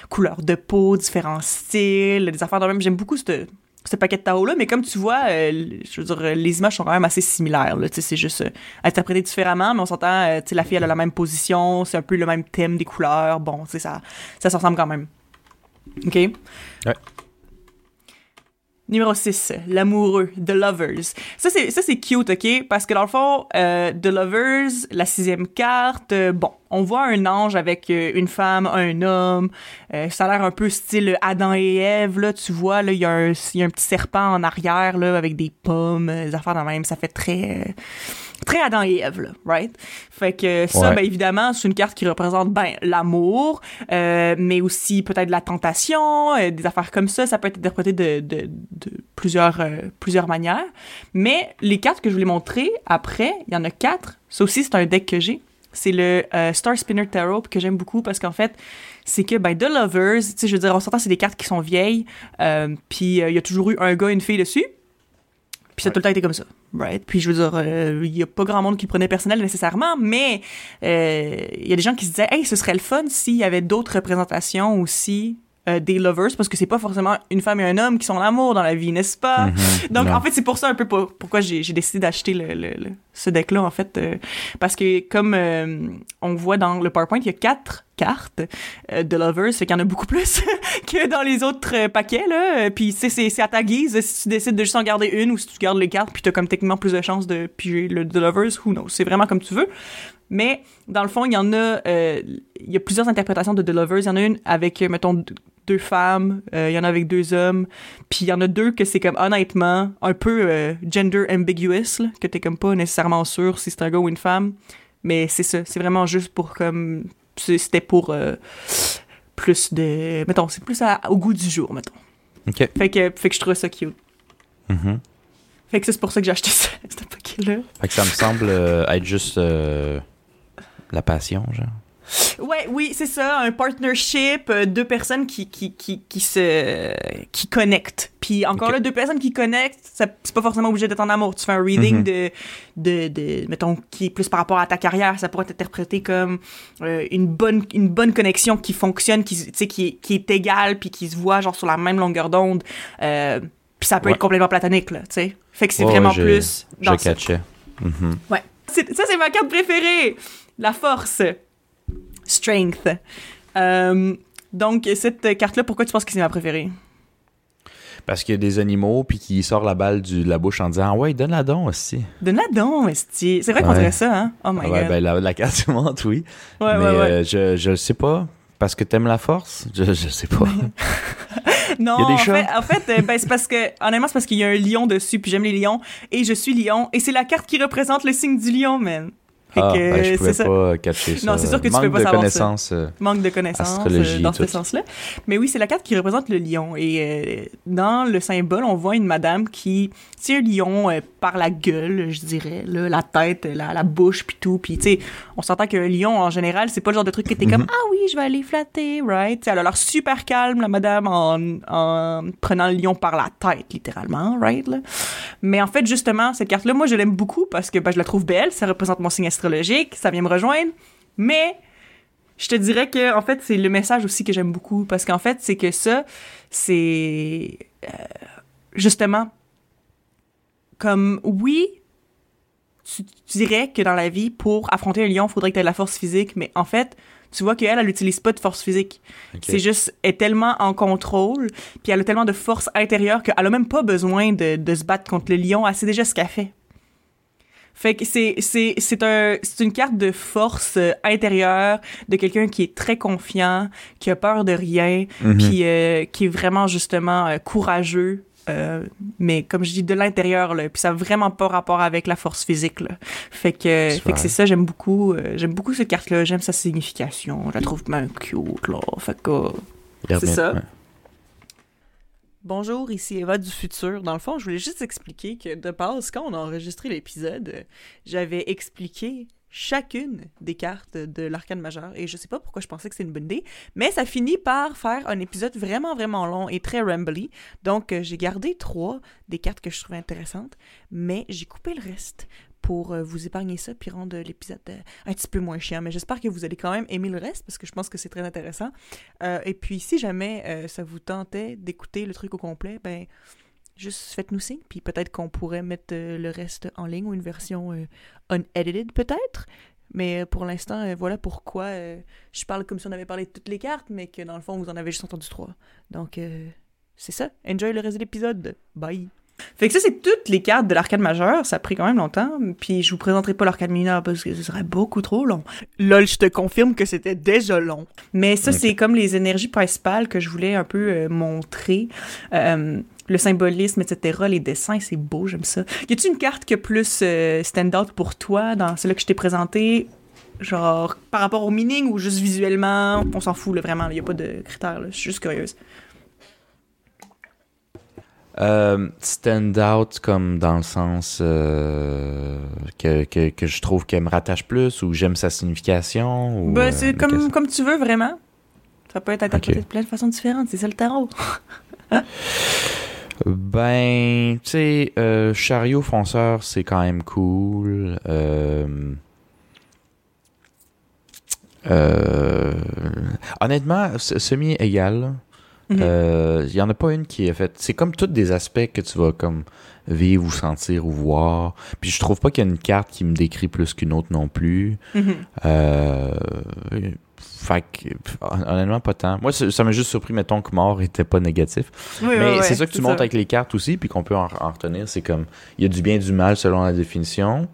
couleurs de peau différents styles des affaires de même. J'aime beaucoup cette ce paquet de tarot là mais comme tu vois euh, je veux dire les images sont quand même assez similaires c'est juste euh, interprété différemment mais on s'entend euh, la fille elle a la même position c'est un peu le même thème des couleurs. Bon ça ça se ressemble quand même. Ok? Numéro 6, l'amoureux, The Lovers. Ça, c'est, ça, c'est cute, OK? Parce que dans le fond, euh, The Lovers, la sixième carte, euh, bon, on voit un ange avec euh, une femme, un homme. ça a l'air un peu style Adam et Ève, là, tu vois, là, il y, y a un petit serpent en arrière, là, avec des pommes, des affaires de même. Ça fait très très Adam et Ève, là, right? Fait que ça, ben évidemment, c'est une carte qui représente ben l'amour, euh, mais aussi peut-être la tentation, euh, des affaires comme ça. Ça peut être interprété de, de, de plusieurs euh, plusieurs manières. Mais les cartes que je voulais montrer après, il y en a quatre. Ça aussi, c'est un deck que j'ai. C'est le Star Spinner Tarot que j'aime beaucoup parce qu'en fait, c'est que ben The Lovers, tu sais, je veux dire, on s'entend, c'est des cartes qui sont vieilles, puis il y a toujours eu un gars et une fille dessus. Puis ça a tout le temps été comme ça, right? Puis je veux dire, euh, il y a pas grand monde qui prenait personnel nécessairement, mais euh, il y a des gens qui se disaient, hey, ce serait le fun s'il y avait d'autres représentations aussi euh, des lovers parce que c'est pas forcément une femme et un homme qui sont en amour dans la vie, n'est-ce pas? Mm-hmm. Donc, en fait, c'est pour ça un peu pourquoi j'ai décidé d'acheter le, le, ce deck-là, en fait. parce que comme on voit dans le PowerPoint, il y a quatre cartes euh, de Lovers, fait qu'il y en a beaucoup plus que dans les autres euh, paquets, là. Puis c'est, c'est, à ta guise si tu décides de juste en garder une ou si tu gardes les cartes, puis t'as comme techniquement plus de chances de piger le The Lovers, who knows? C'est vraiment comme tu veux. Mais dans le fond, il y en a, euh, il y a plusieurs interprétations de The Lovers. Il y en a une avec, euh, mettons, deux femmes, euh, il y en a avec deux hommes, puis il y en a deux que c'est comme honnêtement un peu euh, gender ambiguous, là, que t'es comme pas nécessairement sûr si c'est un gars ou une femme. Mais c'est ça, c'est vraiment juste pour comme, c'était pour euh, plus de, mettons, c'est plus à- au goût du jour, mettons. Fait que, fait que je trouve ça cute. Mhm. Fait que c'est pour ça que j'ai acheté ça, ce paquet-là. Fait que ça me semble euh, être juste euh, la passion, genre. Ouais, oui, c'est ça, un partnership, euh, deux personnes qui, qui, qui, qui se qui connectent. Puis encore là, deux personnes qui connectent, c'est pas forcément obligé d'être en amour. Tu fais un reading Mhm. de, de, de, mettons, qui est plus par rapport à ta carrière, ça pourrait être interprété comme euh, une bonne une bonne connexion qui fonctionne, qui, qui, est, qui est égale, puis qui se voit genre sur la même longueur d'onde. Euh, puis ça peut Ouais. être complètement platonique, là, tu sais. Fait que c'est Ouais, vraiment ouais, je- plus dans Je catchais. Mhm. Ouais. C'est- Ça, c'est ma carte préférée. La force. Strength. Euh, donc, cette carte-là, pourquoi tu penses que c'est ma préférée? Parce qu'il y a des animaux, puis qui sort la balle du- de la bouche en disant Ah ouais, donne la don aussi. Donne-la donc, esti. C'est vrai qu'on Ouais. dirait ça, hein? Oh my Ah ouais, god. ben, la, la carte du monde, oui. ouais, Mais ouais, ouais. euh, je, je sais pas. Parce que t'aimes la force? Je, je sais pas. non, il y a des en fait, en fait euh, ben, c'est parce que, honnêtement, c'est parce qu'il y a un lion dessus, puis j'aime les lions, et je suis lion, et c'est la carte qui représente le signe du lion, man. Ah, que, ben, je pouvais ça. pas catcher ça. Non, c'est sûr que tu Manque peux pas de savoir ça. euh, manque de connaissances Astrologie, euh, dans ce sens-là. Mais oui, c'est la carte qui représente le lion. Et euh, dans le symbole, on voit une madame qui tient un lion euh, par la gueule, je dirais, là, la tête, la, la bouche, puis tout. Puis, tu sais, on s'entend qu'un lion, en général, c'est pas le genre de truc qui était comme Mhm. « Ah oui, je vais aller flatter, right? » Tu sais, Elle a l'air super calme, la madame, en, en prenant le lion par la tête, littéralement, right? Là. Mais en fait, justement, cette carte-là, moi, je l'aime beaucoup parce que ben, je la trouve belle, ça représente mon signe astrologique, ça vient me rejoindre. Mais je te dirais que en fait c'est le message aussi que j'aime beaucoup. Parce qu'en fait c'est que ça c'est euh, justement comme oui tu, tu dirais que dans la vie pour affronter un lion faudrait que tu aies de la force physique. Mais en fait tu vois qu'elle elle n'utilise pas de force physique. C'est juste elle est tellement en contrôle puis elle a tellement de force intérieure qu'elle a même pas besoin de, de se battre contre le lion. Elle sait déjà ce qu'elle fait fait que c'est c'est c'est un c'est une carte de force euh, intérieure de quelqu'un qui est très confiant, qui a peur de rien, Mhm. puis euh, qui est vraiment justement euh, courageux. euh, mais comme je dis de l'intérieur là, puis ça a vraiment pas rapport avec la force physique là. Fait que fait que c'est ça j'aime beaucoup j'aime beaucoup cette carte là, j'aime sa signification, je la trouve même cute là. Fait que c'est ça. ouais. Bonjour, ici Eva du futur. Dans le fond, je voulais juste expliquer que de base, quand on a enregistré l'épisode, j'avais expliqué chacune des cartes de l'arcane majeur et je sais pas pourquoi je pensais que c'est une bonne idée, mais ça finit par faire un épisode vraiment vraiment long et très rambly. Donc euh, j'ai gardé trois des cartes que je trouvais intéressantes, mais j'ai coupé le reste pour euh, vous épargner ça puis rendre l'épisode euh, un petit peu moins chiant. Mais j'espère que vous allez quand même aimer le reste parce que je pense que c'est très intéressant. Euh, et puis, si jamais euh, ça vous tentait d'écouter le truc au complet, ben, juste faites-nous signe, puis peut-être qu'on pourrait mettre euh, le reste en ligne ou une version euh, unedited, peut-être. Mais euh, pour l'instant, euh, voilà pourquoi euh, je parle comme si on avait parlé de toutes les cartes, mais que dans le fond, vous en avez juste entendu trois. Donc, euh, c'est ça. Enjoy le reste de l'épisode. Bye. Fait que ça, c'est toutes les cartes de l'arcade majeur. Ça a pris quand même longtemps. Puis je vous présenterai pas l'arcade mineur parce que ce serait beaucoup trop long. Lol, je te confirme que c'était déjà long. Mais ça, c'est comme les énergies principales que je voulais un peu euh, montrer. Euh, le symbolisme, etc., les dessins, c'est beau, j'aime ça. Y a-tu une carte qui a plus euh, stand-out pour toi dans celle que je t'ai présentée? Genre, par rapport au meaning ou juste visuellement? On s'en fout, là, vraiment. Il y a pas de critères, là. Je suis juste curieuse. Euh, stand out comme dans le sens euh, que, que, que je trouve qu'elle me rattache plus ou j'aime sa signification ou, Ben, euh, c'est comme, comme tu veux, vraiment. Ça peut être interprété de plein de façons différentes. C'est ça le tarot. Ben, tu sais, euh, chariot fonceur, c'est quand même cool. Honnêtement, semi-égal. Là. Mhm. Euh, Il y en a pas une qui est faite. C'est comme tous des aspects que tu vas comme vivre ou sentir ou voir. Puis je trouve pas qu'il y a une carte qui me décrit plus qu'une autre non plus. Mhm. Euh, fait que, honnêtement, pas tant. Moi, ça m'a juste surpris, mettons, que mort était pas négatif. Oui, Mais c'est ça que tu montres ça. avec les cartes aussi, puis qu'on peut en, en retenir. C'est comme, il y a du bien et du mal selon la définition.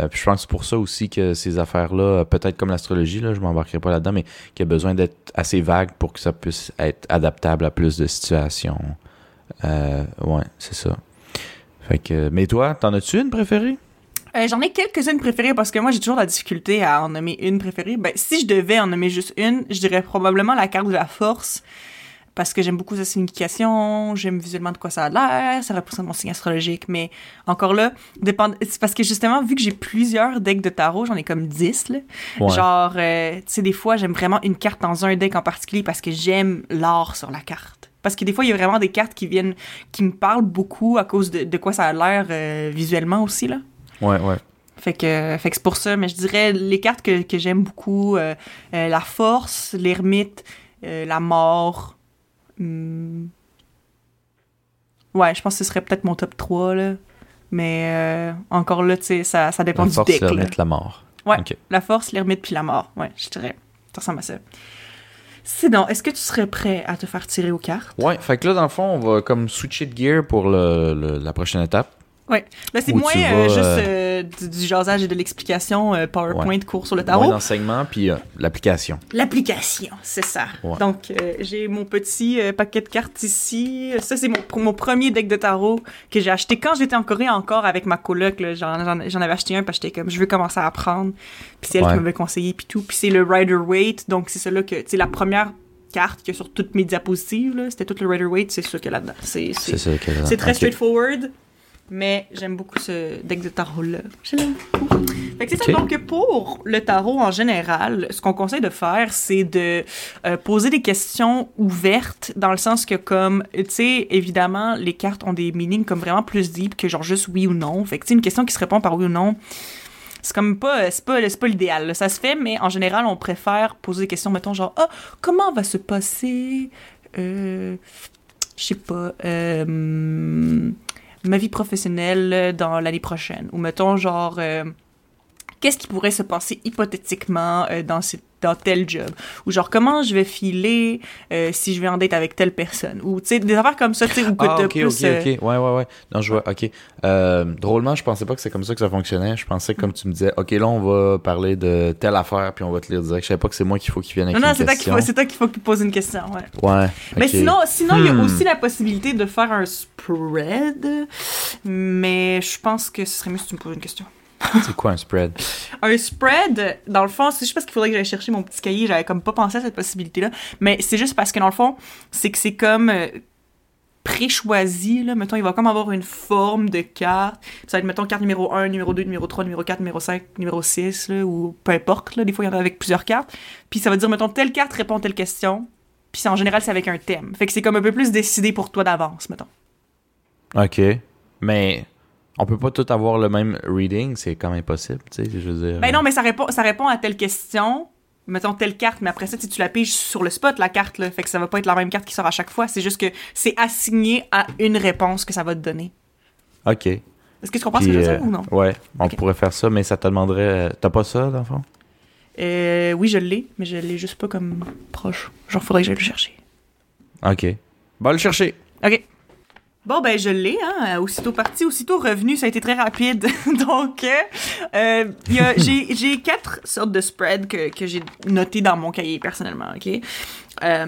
Euh, je pense que c'est pour ça aussi que ces affaires-là, euh, peut-être comme l'astrologie, là, je m'embarquerai pas là-dedans, mais qu'il y a besoin d'être assez vague pour que ça puisse être adaptable à plus de situations. Euh, ouais, c'est ça. Fait mais toi, t'en as-tu une préférée? J'en ai quelques-unes préférées parce que moi, j'ai toujours la difficulté à en nommer une préférée. Ben, si je devais en nommer juste une, je dirais probablement la carte de la force. Parce que j'aime beaucoup sa signification, j'aime visuellement de quoi ça a l'air, ça représente mon signe astrologique, mais encore là, dépend... c'est parce que justement, vu que j'ai plusieurs decks de tarot, j'en ai comme 10, là. Ouais. Genre, euh, tu sais, des fois, j'aime vraiment une carte dans un deck en particulier parce que j'aime l'art sur la carte. Parce que des fois, il y a vraiment des cartes qui viennent, qui me parlent beaucoup à cause de, de quoi ça a l'air euh, visuellement aussi, là. Ouais, ouais. Fait que, fait que c'est pour ça, mais je dirais les cartes que, que j'aime beaucoup, euh, la force, l'ermite, la mort. Hmm. Ouais, je pense que ce serait peut-être mon top 3, là. Mais euh, encore là, tu sais, ça, ça dépend La du force, deck. c'est là. remettre la mort. Ouais, la force, l'ermite puis la mort. Ouais, je dirais. Ça ressemble à ça. Sinon, est-ce que tu serais prêt à te faire tirer aux cartes? Ouais, fait que là, dans le fond, on va comme switcher de gear pour le, le- la prochaine étape. Ouais. Là, c'est moins euh, vas, juste euh, euh, du, du jasage et de l'explication PowerPoint cours sur le Moins tarot. d'enseignement, puis l'application. L'application, c'est ça. Ouais. Donc, j'ai mon petit paquet de cartes ici. Ça, c'est mon, mon premier deck de tarot que j'ai acheté quand j'étais en Corée encore avec ma coloc. J'en, avais acheté un parce que j'étais comme, je veux commencer à apprendre. Puis c'est elle Ouais. qui m'avait conseillé, puis tout. Puis c'est le Rider Waite. Donc, c'est celui que, tu sais, la première carte qu'il y a sur toutes mes diapositives, c'était tout le Rider Waite, c'est ça qu'il y a là-dedans. C'est, très straightforward, mais j'aime beaucoup ce deck de tarot-là. Je l'aime beaucoup. Fait que c'est ça. Donc, pour le tarot en général, ce qu'on conseille de faire, c'est de euh, poser des questions ouvertes, dans le sens que, comme, tu sais, évidemment, les cartes ont des meanings comme vraiment plus deep que genre juste oui ou non. Fait que, tu sais, une question qui se répond par oui ou non, c'est comme pas, c'est pas, c'est pas l'idéal. Ça se fait, mais en général, on préfère poser des questions, mettons, genre, ah, comment va se passer, euh, je sais pas, euh, ma vie professionnelle dans l'année prochaine. Ou mettons, genre, euh, qu'est-ce qui pourrait se passer hypothétiquement euh, dans, ce- dans tel job? Ou genre, comment je vais filer euh, si je vais en date avec telle personne? Ou, tu sais, des affaires comme ça, tu sais, ou que Ah, ok, plus... ok, euh, ok. Ouais, ouais, ouais. Non, je vois, ok. Euh, drôlement, je pensais pas que c'est comme ça que ça fonctionnait. Je pensais que, comme tu me disais, ok, là, on va parler de telle affaire, puis on va te lire direct. Je savais pas que c'est moi qu'il faut qu'il vienne avec Non, non, une c'est toi qu'il question. faut, c'est toi qu'il faut que tu poses une question, ouais. Ouais. Mais ok. sinon, sinon il y a Hmm. aussi la possibilité de faire un spread, mais je pense que ce serait mieux si tu me poses une question. C'est quoi un spread? Un spread, dans le fond, c'est juste parce qu'il faudrait que j'aille chercher mon petit cahier, j'avais comme pas pensé à cette possibilité-là, mais c'est juste parce que dans le fond, c'est que c'est comme euh, pré-choisi, là, mettons, il va comme avoir une forme de carte, ça va être, mettons, carte numéro 1, numéro 2, numéro 3, numéro 4, numéro 5, numéro 6, là, ou peu importe, là, des fois, il y en a avec plusieurs cartes, puis ça va dire, mettons, telle carte répond à telle question, puis c'est- en général, c'est avec un thème, fait que c'est comme un peu plus décidé pour toi d'avance, mettons. Ok. Mais on peut pas tout avoir le même reading, c'est quand même impossible, tu sais, je veux dire. Ben non, mais ça répond, ça répond à telle question. Mettons telle carte, mais après ça, tu la piges sur le spot, la carte, là. Fait que ça va pas être la même carte qui sort à chaque fois. C'est juste que c'est assigné à une réponse que ça va te donner. Ok. Est-ce que tu comprends ce Puis, que je veux euh, dire ou non? Ouais, on pourrait faire ça, mais ça te demanderait. euh, T'as pas ça, dans le fond? Euh, oui, je l'ai, mais je l'ai juste pas comme proche. Genre, faudrait que j'aille le chercher. Ok. Va le chercher. OK. Bon, ben, je l'ai, hein. Aussitôt parti, aussitôt revenu, ça a été très rapide. Donc, euh, euh, j'ai quatre sortes de spreads que, que j'ai notées dans mon cahier, personnellement, OK? Euh,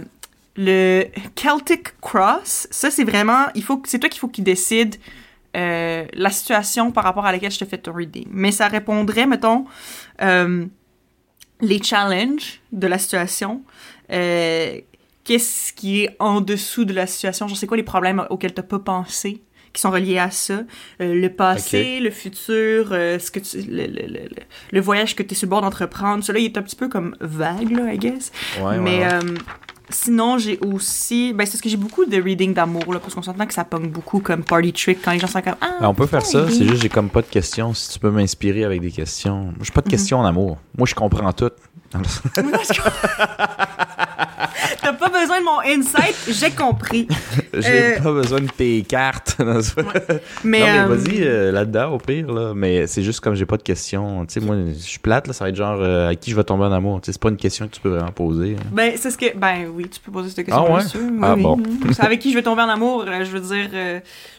le Celtic Cross, ça, c'est vraiment... il faut C'est toi qu'il faut qu'il décide euh, la situation par rapport à laquelle je te fais ton reading. Mais ça répondrait, mettons, les challenges de la situation, euh, qu'est-ce qui est en dessous de la situation, genre c'est quoi les problèmes auxquels t'as pas pensé qui sont reliés à ça, Euh, le passé, le futur, euh, ce que tu, le, le, le, le- voyage que tu es sur le bord d'entreprendre, cela il est un petit peu comme vague là, I guess. Ouais, Mais ouais, ouais. euh, sinon j'ai aussi, ben c'est parce que j'ai beaucoup de reading d'amour là, parce qu'on s'entend que ça pogne beaucoup comme party trick quand les gens sont comme ah. Ben, on peut faire ça, c'est juste j'ai comme pas de questions. Si tu peux m'inspirer avec des questions. J'ai Mhm. pas de questions en amour. Moi, je comprends tout. T'as pas besoin de mon insight, j'ai compris. J'ai Euh, pas besoin de tes cartes. non, Mais, non, mais euh, vas-y euh, là-dedans, au pire. Là. Mais c'est juste comme j'ai pas de questions. Tu sais, moi, je suis plate, là, ça va être genre euh, à qui je vais tomber en amour. Tu sais, c'est pas une question que tu peux vraiment poser. hein. Ben, c'est ce que. Ben oui, tu peux poser cette question. Ah ouais? bien sûr. Oui, Ah oui. bon. C'est avec qui je vais tomber en amour, je veux dire.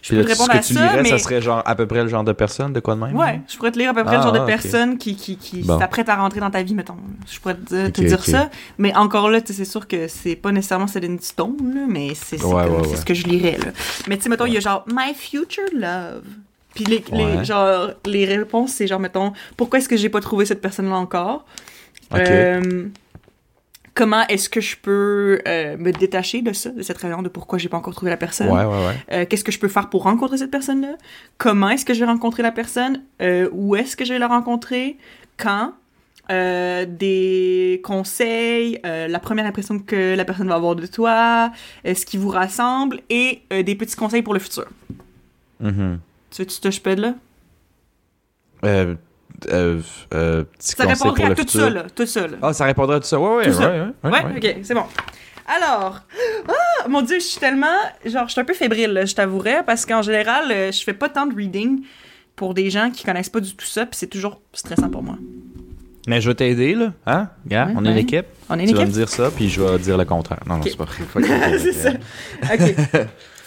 je peux là, te ce répondre que à tu ça, lirais, mais. ça serait genre à peu près le genre de personne, de quoi de même? Ouais, je pourrais te lire à peu près le Ah, genre de ah, ok. personne qui, qui, qui Bon. s'apprête à rentrer dans ta vie, mettons. Je pourrais te, dire- te ça. Mais encore là, c'est sûr que c'est pas nécessairement Céline Stone, là, mais c'est Ouais, ce que je lirais. Là. Mais tu sais, mettons, il y a genre My Future Love. Puis les, genre, les réponses, c'est genre, mettons, pourquoi est-ce que j'ai pas trouvé cette personne-là encore? Euh, comment est-ce que je peux euh, me détacher de ça, de cette raison de pourquoi j'ai pas encore trouvé la personne? Ouais, ouais, ouais. Euh, Qu'est-ce que je peux faire pour rencontrer cette personne-là? Comment est-ce que je vais rencontrer la personne? Euh, où est-ce que je vais la rencontrer? Quand? Euh, des conseils, euh, la première impression que la personne va avoir de toi, euh, ce qui vous rassemble et des petits conseils pour le futur. Mhm. Tu veux-tu touch pad là? Euh, euh, euh, petit Ça répondrait pour à le tout futur. ça, là. Tout ça, là. Ah, ça répondrait à tout ça. Ouais, ouais, Tout ouais, ça. ouais, ouais, Ouais, ouais. ok, c'est bon. Alors, ah, mon Dieu, je suis tellement, genre, je suis un peu fébrile, là, je t'avouerais, parce qu'en général, je fais pas tant de reading pour des gens qui connaissent pas du tout ça, puis c'est toujours stressant pour moi. Mais je vais t'aider, là. Hein? Regarde, on est une équipe. On est une Tu vas me dire ça, puis je vais dire le contraire. Non, non, c'est pas vrai. C'est ça. Ok.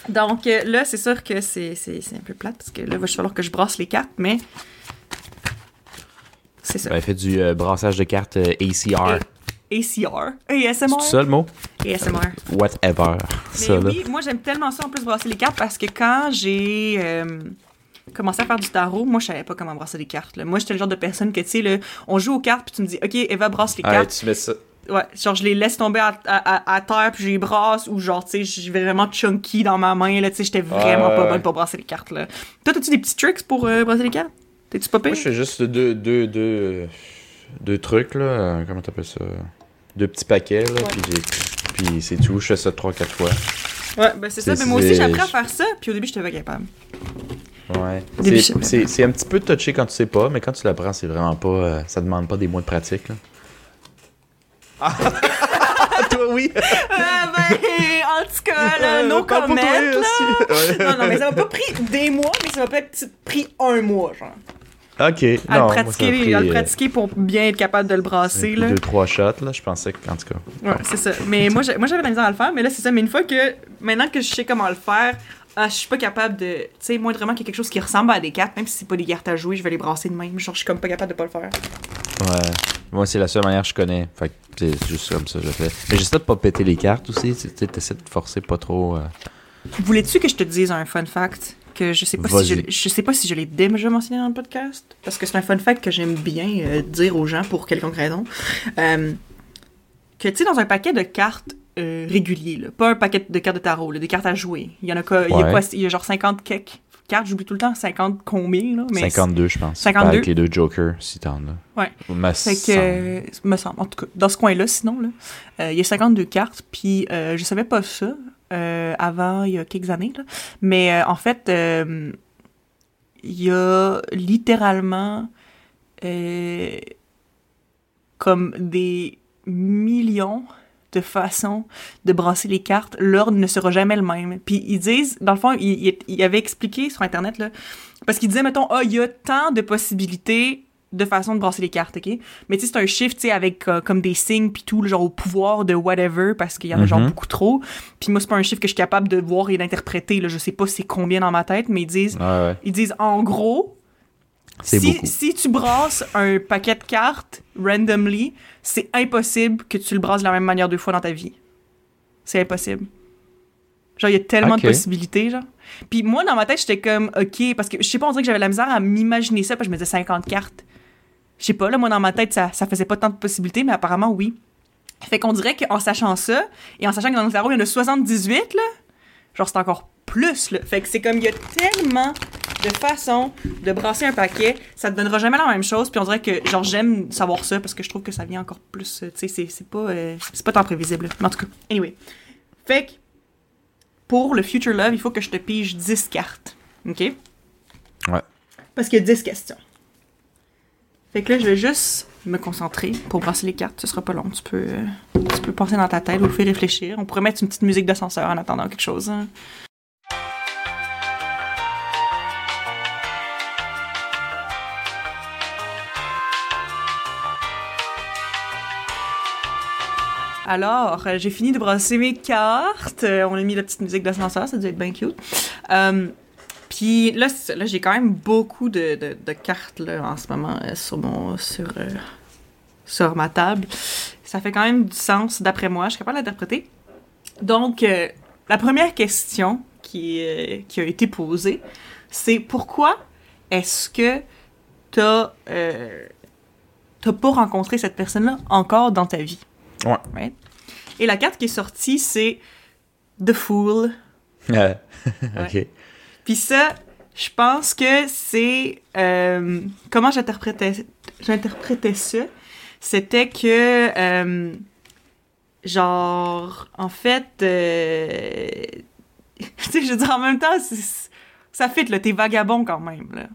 Donc euh, là, c'est sûr que c'est c'est- c'est un peu plate, parce que là, il va falloir que je brasse les cartes, mais c'est ça. Ben, fait du euh, brassage de cartes euh, ACR. ACR. C'est ASMR. tout ça le mot? ASMR. Whatever. Mais Ça, là. oui, moi j'aime tellement ça en plus brasser les cartes parce que quand j'ai euh, commencé à faire du tarot, moi je savais pas comment brasser les cartes. là. Moi j'étais le genre de personne que tu sais, on joue aux cartes puis tu me dis OK, Eva brasse les Ouais, cartes. tu mets ça. Ouais, genre je les laisse tomber à, à- à- à terre puis je les brasse ou genre tu sais, je vais vraiment chunky dans ma main là, tu sais, j'étais vraiment pas bonne pour brasser les cartes là. Toi, as-tu des petits tricks pour euh, brasser les cartes? T'es-tu pas pire? Moi, je fais juste deux, deux, deux, deux trucs, là. Euh, Comment t'appelles ça? Deux petits paquets, là. Puis, puis c'est tout. Je fais ça trois, quatre fois. Ouais, ben c'est ça. Mais moi aussi appris à faire ça puis au début j'étais pas capable. Ouais. C'est- un petit peu touché quand tu sais pas, mais quand tu l'apprends, c'est vraiment pas. euh, ça demande pas des mois de pratique, là. Ah, toi, oui! Ah ben, en tout cas, là, no Parle pour comment, toi, là. Non, non, mais ça m'a pas pris des mois, mais ça m'a peut-être pris un mois, genre. Ok. À, non, le, moi, pratiquer, pris, à le euh, pratiquer pour bien être capable de le brasser, là. deux, trois shots, là. Je pensais que, en tout cas. Ouais, c'est ça. Mais moi, moi, j'avais la misère à le faire, mais là, c'est ça. Mais une fois que, maintenant que je sais comment le faire, ah, je suis pas capable de. Tu sais, moindrement qu'il y a quelque chose qui ressemble à des cartes, même si c'est pas des cartes à jouer, je vais les brasser de même. Genre, je suis comme pas capable de pas le faire. Ouais. Moi, c'est la seule manière que je connais. Fait que c'est juste comme ça que je fais. Mais j'essaie de pas péter les cartes aussi. Tu sais, t'essaies de forcer pas trop. euh, Voulais-tu que je te dise un fun fact que je sais pas si je, sais pas si je l'ai déjà mentionné dans le podcast? Parce que c'est un fun fact que j'aime bien euh, dire aux gens pour quelconque raison. Euh, que tu sais dans un paquet de cartes euh, réguliers, là, pas un paquet de cartes de tarot, là, des cartes à jouer. Il y en a quoi, il y a Ouais. quoi, il y a genre 50 quelques cartes, j'oublie tout le temps 50 combien là, mais 52, je pense. 52. Avec les deux jokers, si t'en as. Ouais. Me Fait que, euh, me semble, en tout cas, dans ce coin-là, sinon, là, euh, il y a 52 cartes, puis euh, je savais pas ça avant, il y a quelques années, là. mais en fait, il y a littéralement comme des millions de façons de brasser les cartes. L'ordre ne sera jamais le même. Puis ils disent, dans le fond, il, avait expliqué sur Internet, là, parce qu'il disait, mettons, ah, il y a tant de possibilités de façons de brasser les cartes, OK? Mais tu sais, c'est un chiffre, tu sais, avec euh, comme des signes puis tout, genre au pouvoir de whatever, parce qu'il y en a genre Mhm. beaucoup trop. Puis moi, c'est pas un chiffre que je suis capable de voir et d'interpréter, là. Je sais pas c'est combien dans ma tête, mais ils disent, ouais. ils disent, en gros, C'est si, beaucoup. si tu brasses un paquet de cartes randomly, c'est impossible que tu le brasses de la même manière deux fois dans ta vie. C'est impossible. Genre, il y a tellement de possibilités, genre. Puis moi, dans ma tête, j'étais comme, OK, parce que je sais pas, on dirait que j'avais la misère à m'imaginer ça, parce que je me disais 50 cartes. Je sais pas, là, moi, dans ma tête, ça, ça faisait pas tant de possibilités, mais apparemment, oui. Fait qu'on dirait qu'en sachant ça, et en sachant que dans le tarot, il y en a 78, là, genre, c'est encore plus, là. Fait que c'est comme, il y a tellement de façons de brasser un paquet, ça te donnera jamais la même chose, puis on dirait que, genre, j'aime savoir ça, parce que je trouve que ça vient encore plus, euh, tu sais, c'est- c'est pas, euh, c'est pas tant prévisible. Mais en tout cas, anyway. Fait que, pour le Future Love, il faut que je te pige 10 cartes, OK? Ouais. Parce qu'il y a 10 questions. Fait que là, je vais juste me concentrer pour brasser les cartes. Ce sera pas long. Tu peux, euh, tu peux penser dans ta tête ou faire réfléchir. On pourrait mettre une petite musique d'ascenseur en attendant quelque chose. hein. Alors, euh, j'ai fini de brasser mes cartes. Euh, on a mis la petite musique d'ascenseur, ça doit être bien cute. Puis là, j'ai quand même beaucoup de, de- de cartes là, en ce moment euh, sur, mon, sur, euh, sur ma table. Ça fait quand même du sens, d'après moi. Je suis capable d'interpréter. Donc, euh, la première question qui, qui a été posée, c'est pourquoi est-ce que t'as t'as pas rencontré cette personne-là encore dans ta vie? Ouais. Right? Et la carte qui est sortie, c'est The Fool. Euh, ok. Puis ça, je pense que c'est... euh, comment j'interprétais, j'interprétais ça? C'était que... euh, genre, en fait... euh, tu sais, je veux dire, en même temps, ça fit, là. T'es vagabond quand même, là.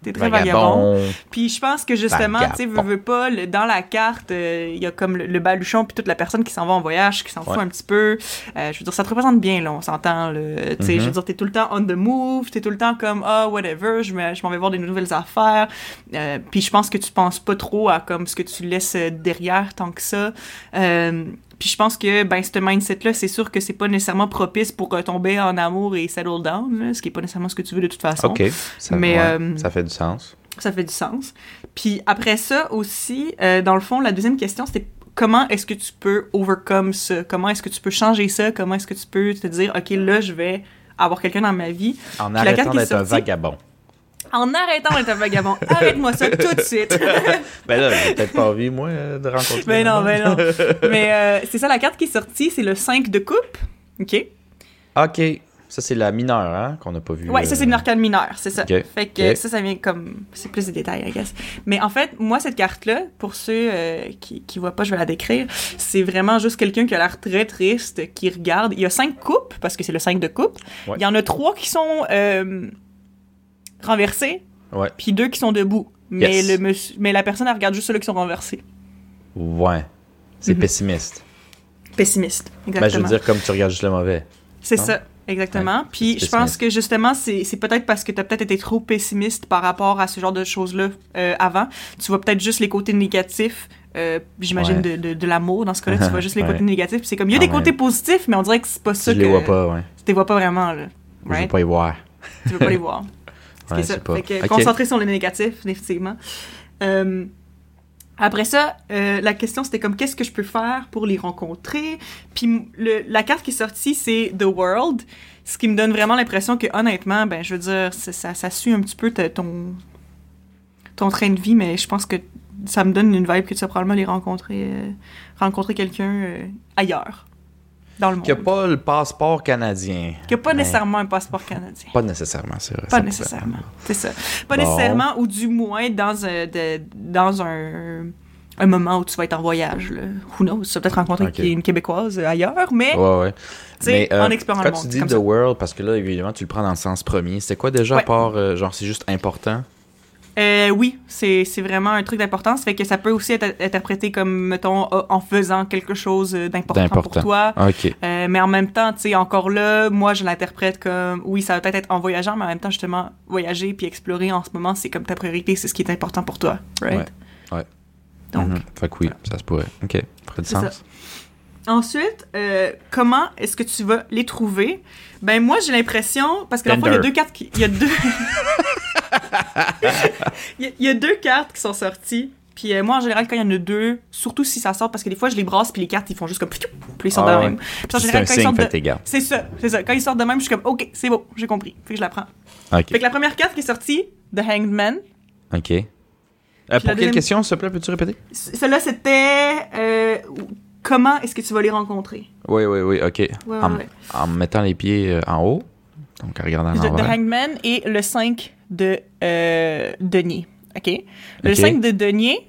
T'es très vagabond. Vagabond. Puis je pense que justement, tu sais, veux, veux pas, le- dans la carte, euh, il y a comme le, le baluchon puis toute la personne qui s'en va en voyage, qui s'en fout un petit peu. Euh, je veux dire, ça te représente bien, là, on s'entend. Tu sais, Mhm. je veux dire, t'es tout le temps on the move, t'es tout le temps comme, ah, whatever, je me- je m'en vais voir des nouvelles affaires. Euh, puis je pense que tu penses pas trop à comme ce que tu laisses derrière tant que ça. Puis je pense que, ben, ce mindset-là, c'est sûr que c'est pas nécessairement propice pour euh, tomber en amour et settle down, là, ce qui est pas nécessairement ce que tu veux de toute façon. Ok. Ça, Mais, ouais, euh, ça fait du sens. Ça fait du sens. Puis après ça aussi, euh, dans le fond, la deuxième question, c'était comment est-ce que tu peux overcome ça? Comment est-ce que tu peux changer ça? Comment est-ce que tu peux te dire, OK, là, je vais avoir quelqu'un dans ma vie? En arrêtant d'être un vagabond. En arrêtant d'être un vagabond. Arrête-moi ça tout de suite. Ben là, j'ai peut-être pas envie, moi, euh, de rencontrer. mais non, mais non. Mais euh, c'est ça, la carte qui est sortie, c'est le 5 de coupe. OK? Ok. Ça, c'est la mineure, hein, qu'on n'a pas vu. Ouais, ça c'est une arcane mineure, c'est ça. Ok. Fait que ça, ça vient comme. C'est plus des détails, I guess. Mais en fait, moi, cette carte-là, pour ceux euh, qui, qui voient pas, je vais la décrire. C'est vraiment juste quelqu'un qui a l'air très triste, qui regarde. Il y a cinq coupes, parce que c'est le 5 de coupe. Ouais. Il y en a trois qui sont euh, renversés, Ouais. puis deux qui sont debout. Mais, Yes. le monsieur, mais la personne, elle regarde juste ceux-là qui sont renversés. Ouais. C'est Mhm. pessimiste. Pessimiste, exactement. Ben, je veux dire, comme tu regardes juste le mauvais. C'est ça, exactement. Ouais, Puis je pense que justement, c'est peut-être parce que tu as peut-être été trop pessimiste par rapport à ce genre de choses-là euh, avant. Tu vois peut-être juste les côtés négatifs. euh, J'imagine Ouais. de, de, de l'amour dans ce cas-là, tu vois juste les Ouais. côtés négatifs. C'est comme il y a Quand des côtés positifs, mais on dirait que c'est pas ça Je que les vois pas, ouais. tu les vois pas vraiment là. Je veux Right? pas y voir. Tu veux pas les voir. C'est Ouais, ça. c'est pas. Fait que Ok. concentrer sur les négatifs, effectivement. Euh, après ça, euh, la question c'était comme qu'est-ce que je peux faire pour les rencontrer? Puis le- la carte qui est sortie c'est The World, ce qui me donne vraiment l'impression que honnêtement, ben je veux dire, ça, ça, suit un petit peu ton ton train de vie, mais je pense que ça me donne une vibe que tu vas probablement les rencontrer, euh, rencontrer quelqu'un euh, ailleurs dans le monde. Qu'il n'y a pas le passeport canadien. Qui a pas nécessairement un passeport canadien. Pas nécessairement, c'est vrai. Pas nécessairement. C'est ça. Pas Bon. nécessairement, ou du moins dans un, de- dans un, un moment où tu vas être en voyage. Là. Who knows? Tu vas peut-être rencontrer une Québécoise ailleurs, mais. Ouais, ouais. tu sais, euh, en explorant quand le monde. tu dis The ça. World, parce que là, évidemment, tu le prends dans le sens premier. C'était quoi déjà, Ouais. à part, euh, genre, c'est juste important? Euh, oui, c'est c'est vraiment un truc d'importance. Fait que ça peut aussi être interprété comme, mettons, euh, en faisant quelque chose d'important pour toi. Euh, mais en même temps, tu sais, encore là, moi, je l'interprète comme, oui, ça va peut-être être en voyageant, mais en même temps, justement, voyager puis explorer en ce moment, c'est comme ta priorité, c'est ce qui est important pour toi, right? Ouais. Ouais. Donc, Mhm. Fait que oui, ça se pourrait. Ok. ferait du C'est ça. Ensuite, euh, comment est-ce que tu vas les trouver? Ben moi, j'ai l'impression, parce que dans le fond, il y a deux cartes qui... Il y a deux... il, y a, il y a deux cartes qui sont sorties. Puis euh, moi, en général, quand il y en a deux, surtout si ça sort, parce que des fois, je les brasse, puis les cartes, ils font juste comme... Puis ils sortent Ah de ouais. même. Puis en général, ils sortent de... C'est ça, c'est ça. Quand ils sortent de même, je suis comme, OK, c'est bon, j'ai compris. Fait que je la prends. Ok. Fait que la première carte qui est sortie, The Hanged Man, Ok. Euh, pour quelle deuxième- question, s'il te plaît, peux-tu répéter? celle-là, c'était... euh, comment est-ce que tu vas les rencontrer? Oui, oui, oui, ok. Ouais, en, ouais. en mettant les pieds euh, en haut, donc en regardant The, en. Hangman et le 5 de euh, denier. OK? Le Ok. 5 de denier,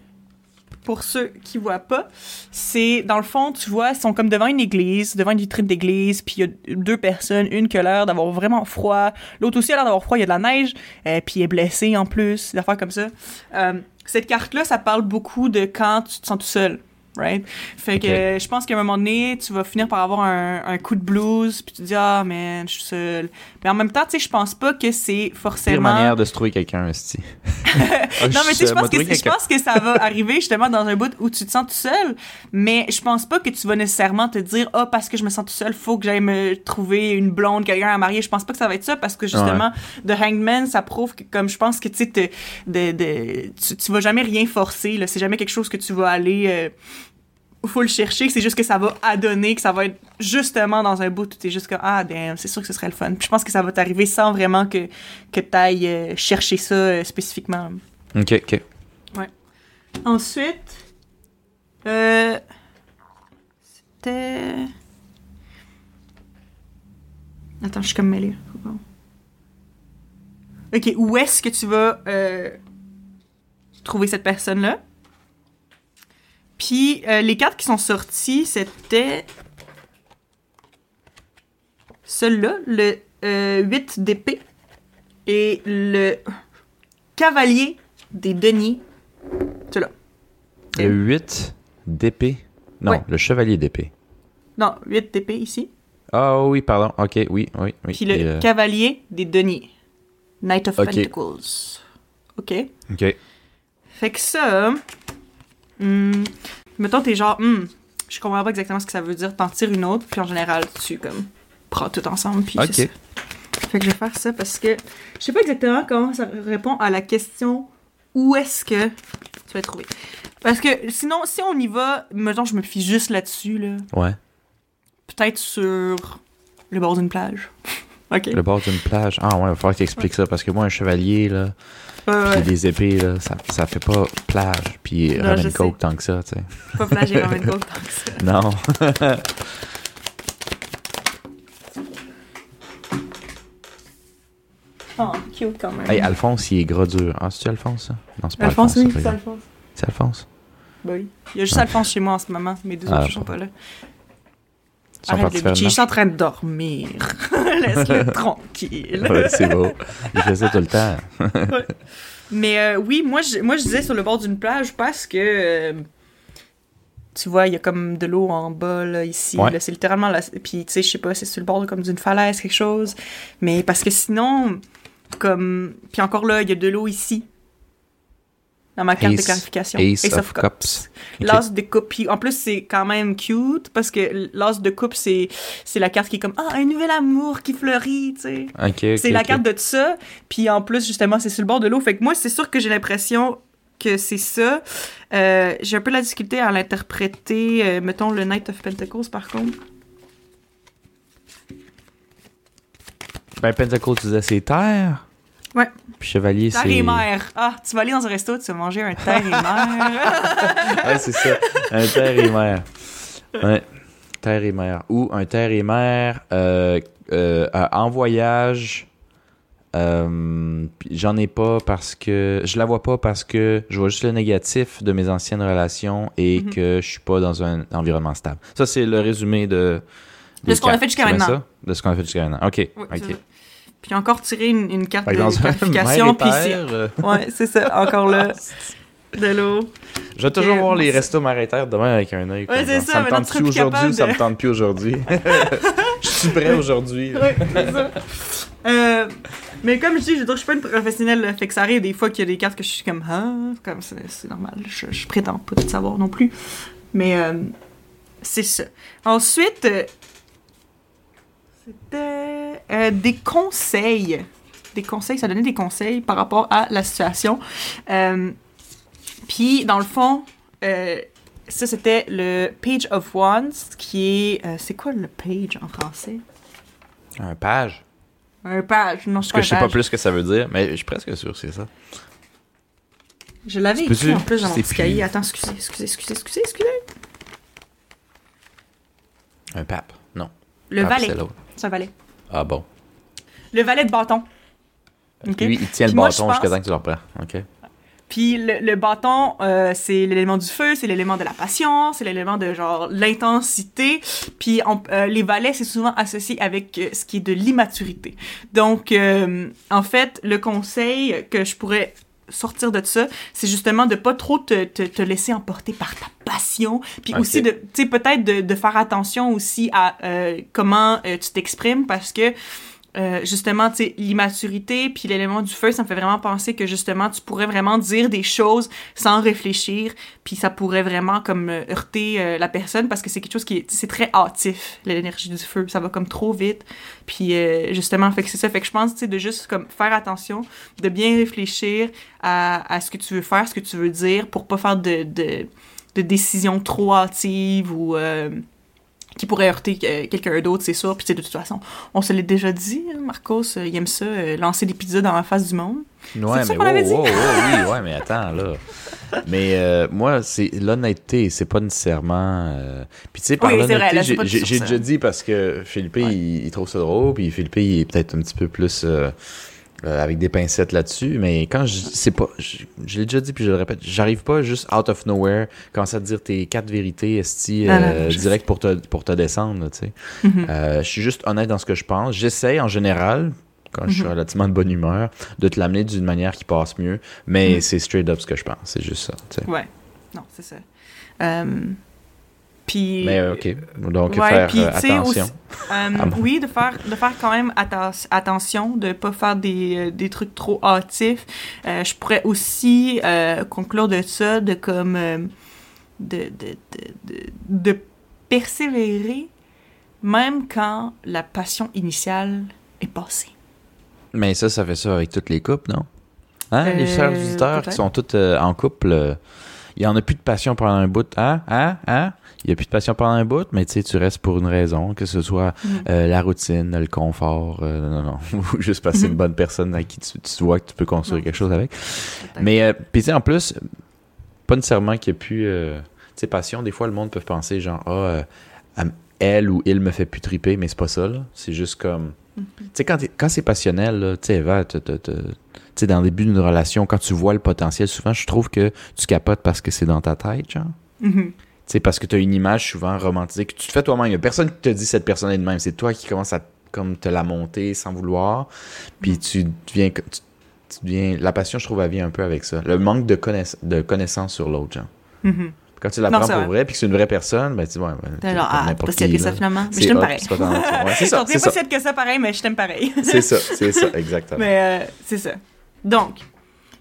pour ceux qui voient pas, c'est dans le fond, tu vois, ils sont comme devant une église, devant une vitrine d'église, puis il y a deux personnes, une qui a l'air d'avoir vraiment froid, l'autre aussi a l'air d'avoir froid, il y a de la neige, euh, puis elle est blessée en plus, des affaires comme ça. Euh, cette carte-là, ça parle beaucoup de quand tu te sens tout seul. Right? Fait que je pense qu'à un moment donné, tu vas finir par avoir un, un coup de blues, puis tu te dis ah man, je suis seul. Mais en même temps, tu sais, je pense pas que c'est Pire forcément. manière de se trouver quelqu'un, esti. Non, mais tu sais, je pense, que, je pense que ça va arriver justement dans un bout où tu te sens tout seul, mais je pense pas que tu vas nécessairement te dire, ah, parce que je me sens tout seul, faut que j'aille me trouver une blonde, quelqu'un à marier. Je pense pas que ça va être ça parce que justement, The Hanged Man, ça prouve que, comme je pense que tu sais, te- de, de, tu, tu vas jamais rien forcer, là. C'est jamais quelque chose que tu vas aller. euh, faut le chercher, c'est juste que ça va adonner, que ça va être justement dans un bout où t'es juste comme ah damn, c'est sûr que ce serait le fun. Puis je pense que ça va t'arriver sans vraiment que, que t'ailles euh, chercher ça euh, spécifiquement. Ok, ok. Ensuite, euh, c'était. Attends, je suis comme mêlée. Ok, où est-ce que tu vas euh, trouver cette personne-là? Puis euh, les cartes qui sont sorties, c'était celui-là, le euh, 8 d'épée et le cavalier des deniers. Celui-là. Le 8 d'épée? Non, Ouais. le chevalier d'épée. Non, 8 d'épée ici. Ah oui, pardon. Ok, oui, oui, oui. Puis le euh, cavalier des deniers. Knight of. Pentacles. OK. Ok. Fait que ça... hmm, mettons, t'es genre... hmm, je comprends pas exactement ce que ça veut dire. T'en tires une autre, puis en général, tu comme prends tout ensemble, puis c'est Ok. ça. Fait que je vais faire ça parce que je sais pas exactement comment ça répond à la question où est-ce que tu vas trouver. Parce que sinon, si on y va, mettons, je me fie juste là-dessus, là, Ouais. peut-être sur le bord d'une plage. Le bord d'une plage. Ah ouais, il va falloir que tu expliques ça parce que moi, un chevalier, là, Ouais, ouais. puis des épées, là, ça, ça fait pas plage, puis Non, coke tant que ça, tu sais. Pas plage et coke tant que ça. Non. Oh, cute quand même. hey, Alphonse, il est gras dur. Ah, c'est-tu Alphonse, ça? Non, c'est pas Alphonse, Alphonse. oui, c'est Alphonse. C'est Alphonse? Bah oui. Il y a juste Alphonse chez moi en ce moment. Mes deux Ah, autres sont bon. pas là. Arrête le je suis en train de dormir. Laisse-le tranquille. Ouais, c'est beau. Il fait ça tout le temps. Mais euh, oui, moi je, moi je disais sur le bord d'une plage parce que euh, tu vois, il y a comme de l'eau en bas là, ici. Ouais. là, c'est littéralement là. Puis tu sais, je sais pas, c'est sur le bord comme d'une falaise, quelque chose. Mais parce que sinon, comme. Puis encore là, il y a de l'eau ici. Dans ma carte de Ace- clarification. Ace of Cups. Ok. L'as de coupe. Puis en plus, c'est quand même cute parce que l'as de coupe, c'est c'est la carte qui est comme Ah, un nouvel amour qui fleurit, tu sais. Ok, ok, C'est la carte de ça. Puis en plus, justement, c'est sur le bord de l'eau. Fait que moi, c'est sûr que j'ai l'impression que c'est ça. Euh, j'ai un peu la difficulté à l'interpréter. euh, mettons le Knight of Pentacles, par contre. Ben, Pentacle, tu disais c'est terre? Ouais. Puis Chevalier, Terre c'est. et mer. Ah, tu vas aller dans un resto, tu vas manger un terre et mer. Ouais, c'est ça. Un terre et mer. Ouais. Terre et mer. Ou un terre et mer euh, euh, en voyage. euh, J'en ai pas parce que. Je la vois pas parce que je vois juste le négatif de mes anciennes relations et Mhm. que je suis pas dans un environnement stable. Ça, c'est le résumé de. De ce qu'on a fait jusqu'à maintenant. ça? De ce qu'on a fait jusqu'à maintenant. OK. Oui, OK. Ça. Puis encore tirer une, une carte de et Puis c'est. euh, Ouais, c'est ça. Encore là. De l'eau. Je vais toujours voir les restos maritaires demain avec un œil. Ouais, c'est genre, ça, me tente plus aujourd'hui, capable ça me tente plus aujourd'hui. Je suis prêt aujourd'hui. Ouais, c'est ça. Euh, mais comme je dis, je veux dire, je suis pas une professionnelle, là, fait que ça arrive des fois qu'il y a des cartes que je suis comme, ah, comme c'est c'est normal, je, je prétends pas tout savoir non plus. Mais euh, c'est ça. Ensuite, euh, c'était euh, des conseils. Des conseils, ça donnait des conseils par rapport à la situation. Euh, Puis, dans le fond, euh, ça c'était le Page of Wands, qui est. c'est quoi le page en français? Un page. Un page, non, Parce que pas je sais pas plus ce que ça veut dire, mais je suis presque sûr que c'est ça. Je l'avais Tu écrit en plus dans mon petit cahier. Attends, excusez, excusez, excusez, excusez, excusez. Un pape. Non. Le Pape, valet. C'est un valet. Ah bon. Le valet de bâton. Lui, il tient Puis le moi, bâton jusqu'à temps que tu le reprends. OK. Puis le, le bâton, euh, c'est l'élément du feu, c'est l'élément de la passion, c'est l'élément de genre l'intensité. Puis on- euh, les valets, c'est souvent associé avec euh, ce qui est de l'immaturité. Donc, en fait, le conseil que je pourrais sortir de ça, c'est justement de pas trop te, te, te, laisser emporter par ta passion, puis aussi de, tu sais, peut-être de, de, faire attention aussi à euh, comment euh, tu t'exprimes parce que euh, justement, tu l'immaturité puis l'élément du feu, ça me fait vraiment penser que justement, tu pourrais vraiment dire des choses sans réfléchir, puis ça pourrait vraiment comme euh, heurter euh, la personne parce que c'est quelque chose qui est, c'est très hâtif, l'énergie du feu, ça va comme trop vite. Puis justement, fait que c'est ça, fait que je pense, tu sais, de juste comme faire attention, de bien réfléchir à, à, ce que tu veux faire, ce que tu veux dire, pour pas faire de, de, de décisions trop hâtives ou qui pourrait heurter euh, quelqu'un d'autre, c'est sûr. Puis de toute façon, on se l'est déjà dit, hein, Marcos, euh, il aime ça, euh, lancer des pizzas dans la face du monde. Ouais, mais wow, wow, wow, oui, ouais, mais attends, là. Mais moi, c'est l'honnêteté, c'est pas nécessairement. Puis tu sais, par l'honnêteté, j'ai déjà dit parce que Philippe, il, trouve ça drôle, puis Philippe, il est peut-être un petit peu plus euh, avec des pincettes là-dessus, mais quand je c'est pas je, l'ai déjà dit puis je le répète, j'arrive pas juste out of nowhere commencer à te dire tes quatre vérités esti euh, direct pour te pour te descendre, tu sais. Mm-hmm. euh, je suis juste honnête dans ce que je pense, j'essaie en général quand je suis mm-hmm. relativement de bonne humeur de te l'amener d'une manière qui passe mieux, mais mm-hmm. c'est straight up ce que je pense, c'est juste ça, tu sais. Ouais. Non, c'est ça. Euh, puis, Mais euh, OK. Donc, faire euh, attention. Euh, oui, de faire, de faire quand même attention, de ne pas faire des, des, trucs trop hâtifs. je pourrais aussi conclure de ça, de comme. de, de, de, de, persévérer, même quand la passion initiale est passée. Mais ça, ça fait ça avec toutes les couples, non? Hein? les chers visiteurs qui sont toutes en couple, il n'y en a plus de passion pendant un bout. Hein? Hein? Hein? il n'y a plus de passion pendant un bout, mais tu sais, tu restes pour une raison, que ce soit mm. euh, la routine, le confort, euh, non, non, ou juste passer une bonne personne à qui tu, tu, vois que tu peux construire quelque chose avec. Mais, euh, puis tu sais, en plus, pas nécessairement qu'il n'y ait plus, tu sais, passion, des fois, le monde peut penser genre, ah, elle ou il me fait plus triper, mais c'est pas ça, là. C'est juste comme, mm-hmm. tu sais, quand, quand c'est passionnel, tu sais, Eva, tu sais, dans le début d'une relation, quand tu vois le potentiel, souvent, je trouve que tu capotes parce que c'est dans ta tête, genre. Mm-hmm sais, parce que tu as une image souvent romantisée que tu te fais toi-même. Il n'y a personne qui te dit cette personne est de même. C'est toi qui commences à comme te la monter sans vouloir. Puis tu deviens, tu, la passion, je trouve, elle vient un peu avec ça. Le manque de, connaiss de connaissance sur l'autre, genre. Mm-hmm. Quand tu l'apprends pour vrai, puis que c'est une vraie personne, ben tu vois. Ben, alors, ah, si que ça finalement. Mais je t'aime pareil. C'est ouais, c'est ça. pas si que ça pareil, mais je t'aime pareil. c'est ça, c'est ça, exactement. Mais euh, c'est ça. Donc,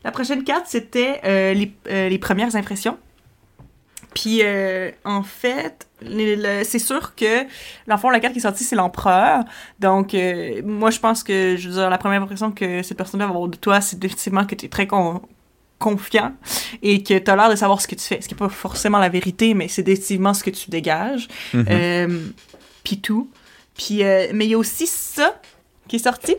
la prochaine carte, c'était euh, les, euh, les premières impressions. Puis euh, en fait, c'est sûr que l'enfant la carte qui est sortie c'est l'empereur. Donc moi je pense que je veux dire la première impression que cette personne-là va avoir de toi, c'est définitivement que tu es très confiant et que tu as l'air de savoir ce que tu fais. Ce qui n'est pas forcément la vérité, mais c'est définitivement ce que tu dégages. Mm-hmm. Puis tout. Puis mais il y a aussi ça qui est sorti,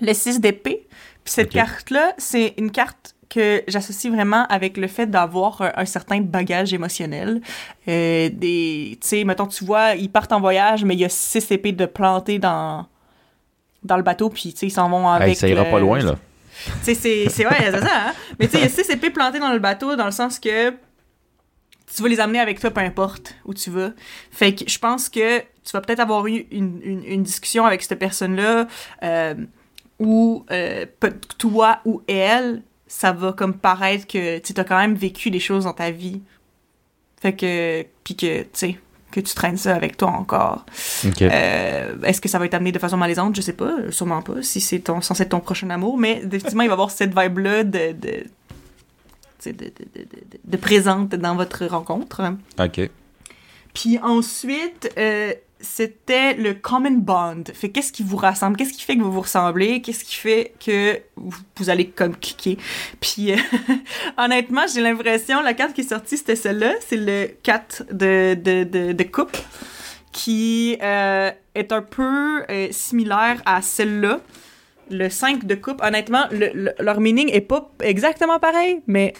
le 6 d'épée. Puis cette carte-là, c'est une carte que j'associe vraiment avec le fait d'avoir un, certain bagage émotionnel. Euh, des, tu sais, mettons, tu vois, ils partent en voyage, mais il y a six épées de planter dans, dans le bateau, puis tu sais, ils s'en vont avec... ça ira pas loin, là. c'est, c'est, c'est, ouais, c'est ça, hein? Mais tu sais, il y a six épées plantées dans le bateau, dans le sens que tu vas les amener avec toi, peu importe où tu vas. Fait que je pense que tu vas peut-être avoir eu une, une, une discussion avec cette personne-là, euh, où euh, toi ou elle ça va comme paraître que tu as quand même vécu des choses dans ta vie. Fait que, puis que, tu sais, que tu traînes ça avec toi encore. Euh, est-ce que ça va être amené de façon malaisante? Je sais pas, sûrement pas, si c'est ton, censé être ton prochain amour, mais définitivement, il va y avoir cette vibe-là de, de, de, de, de, présente dans votre rencontre. OK. Puis ensuite, euh, c'était le common bond. Fait qu'est-ce qui vous rassemble, qu'est-ce qui fait que vous vous ressemblez, qu'est-ce qui fait que vous, allez comme cliquer? Puis euh, honnêtement, j'ai l'impression la carte qui est sortie c'était celle-là, c'est le 4 de de, coupe qui euh, est un peu euh, similaire à celle-là. Le 5 de coupe, honnêtement, leur meaning est pas exactement pareil, mais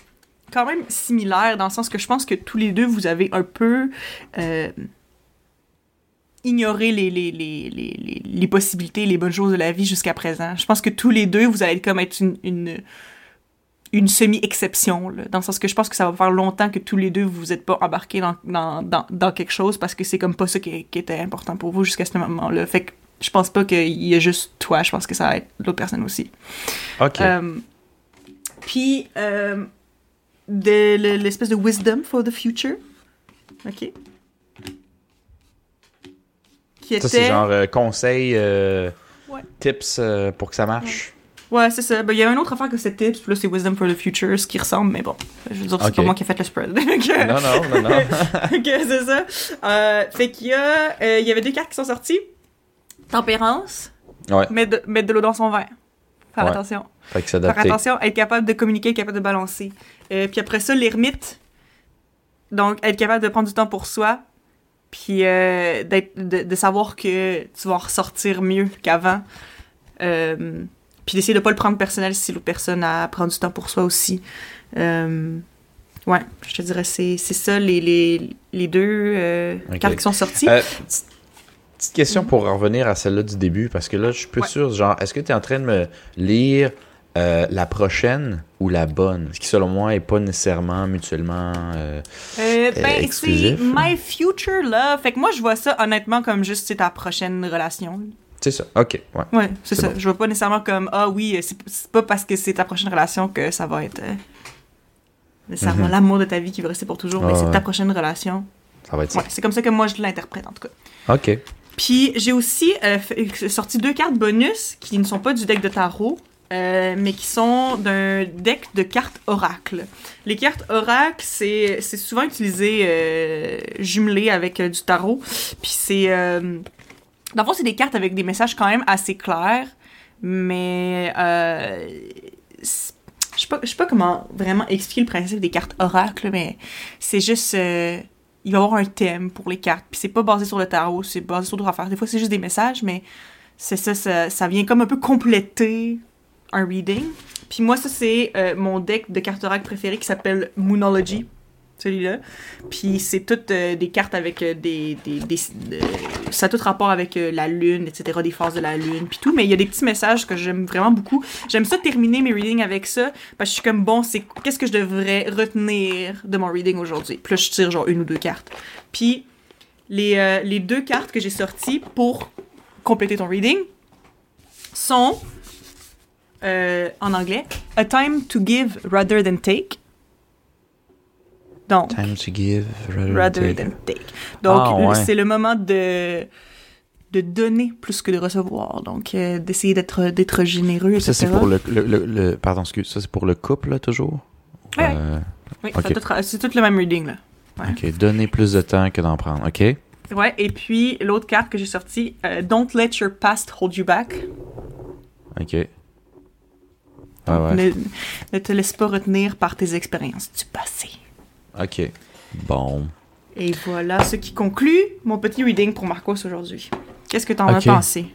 quand même similaire dans le sens que je pense que tous les deux vous avez un peu ignorer les, les, les, les, possibilités, les bonnes choses de la vie jusqu'à présent. Je pense que tous les deux, vous allez comme être une, une, une semi-exception, dans le sens que je pense que ça va faire longtemps que tous les deux, vous n'êtes pas embarqués dans, dans, dans, dans, quelque chose parce que c'est comme pas ça qui, qui était important pour vous jusqu'à ce moment-là. Fait que je pense pas qu'il y a juste toi, je pense que ça va être l'autre personne aussi. OK. Euh, Puis, euh, de le- l'espèce de wisdom for the future. OK. Qui Ça, c'est genre euh, conseil, euh, Ouais. tips euh, pour que ça marche. Ouais, c'est ça. Ben, il y a une autre affaire que c'était tips, puis là, c'est wisdom for the future, ce qui ressemble, mais bon. Je veux dire, c'est pas moi qui ai fait le spread. Donc, Non, non, non, non. Ok, c'est ça. Euh, fait qu'il y a, euh, il y avait deux cartes qui sont sorties. Tempérance, Ouais. mettre de, mettre de l'eau dans son verre. Faire Ouais. attention. Fait que Faire attention, être capable de communiquer, être capable de balancer. Euh, puis après ça, l'ermite. Donc, être capable de prendre du temps pour soi. Puis euh, d'être, de, de savoir que tu vas en ressortir mieux qu'avant. Euh, puis d'essayer de pas le prendre personnel si l'autre personne a prendre du temps pour soi aussi. Euh, ouais, je te dirais, c'est, c'est ça les, les, les deux euh, cartes qui sont sorties. Petite- question pour en revenir à celle-là du début, parce que là, je suis peu Ouais. sûr, genre, est-ce que tu es en train de me lire euh, la prochaine ou la bonne? Ce qui, selon moi, est pas nécessairement mutuellement... euh, Euh, ben, c'est exclusif. My Future Love. Fait que moi, je vois ça honnêtement comme juste c'est ta prochaine relation. C'est ça, ok, ouais. Ouais, c'est ça. bon. Je vois pas nécessairement comme ah oui, c'est pas parce que c'est ta prochaine relation que ça va être euh, nécessairement Mhm. l'amour de ta vie qui va rester pour toujours, mais Ah, c'est ouais. ta prochaine relation. Ça va être ça. Ouais, c'est comme ça que moi je l'interprète en tout cas. Ok. Puis j'ai aussi euh, fait- sorti deux cartes bonus qui ne sont pas du deck de tarot. Euh, mais qui sont d'un deck de cartes oracle. Les cartes oracle, c'est souvent utilisé euh, jumelé avec euh, du tarot. Puis c'est... Dans le fond, c'est des cartes avec des messages quand même assez clairs, mais... Je sais pas, pas comment vraiment expliquer le principe des cartes oracle, mais c'est juste... il va y avoir un thème pour les cartes. Puis c'est pas basé sur le tarot, c'est basé sur d'autres affaires. Des fois, c'est juste des messages, mais c'est ça, ça vient comme un peu compléter un reading. Puis moi, ça, c'est euh, mon deck de cartes oracle préféré qui s'appelle Moonology, celui-là. Puis c'est toutes euh, des cartes avec euh, des... des, des- de- ça a tout rapport avec la lune, etc., des phases de la lune, puis tout. Mais il y a des petits messages que j'aime vraiment beaucoup. J'aime ça terminer mes readings avec ça, parce que je suis comme, bon, c'est qu'est-ce que je devrais retenir de mon reading aujourd'hui? Puis là, je tire genre une ou deux cartes. Puis les, les deux cartes que j'ai sorties pour compléter ton reading sont euh, en anglais A time to give rather than take. Donc, Time to give, rather, rather than take. Donc, Ah, ouais. c'est le moment de de donner plus que de recevoir. Donc, euh, d'essayer d'être d'être généreux, etc. Ça, c'est pour le, le, le, le- Pardon, excuse. Ça, c'est pour le couple, là, toujours? Ouais. Euh, Oui, Ok. ça doit être- c'est tout le même reading, là. Ouais. Ok, donner plus de temps que d'en prendre. Ok? Ouais, et puis l'autre carte que j'ai sortie, euh, Don't let your past hold you back. Ok. Ah ouais. Ne, ne te laisse pas retenir par tes expériences du passé. Ok. Bon. Et voilà ce qui conclut mon petit reading pour Marcos aujourd'hui. Qu'est-ce que t'en as Ok. pensé?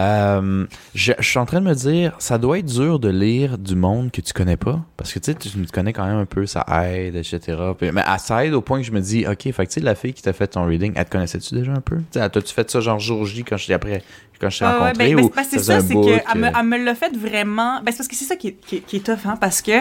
Euh, je, je suis en train de me dire, ça doit être dur de lire du monde que tu connais pas. Parce que tu sais, tu me connais quand même un peu, ça aide, etc. Puis- mais ça aide au point que je me dis, ok, fait que tu sais, la fille qui t'a fait ton reading, elle te connaissait-tu déjà un peu? T'as-tu fait ça genre jour J quand je t'ai après, quand je t'ai Ah ouais, rencontré? ben, ben, ou c'est parce que ça c'est ça, c'est qu'elle me, que- elle me l'a fait vraiment. Ben, c'est parce que c'est ça qui est, qui, est- qui est tough, hein, parce que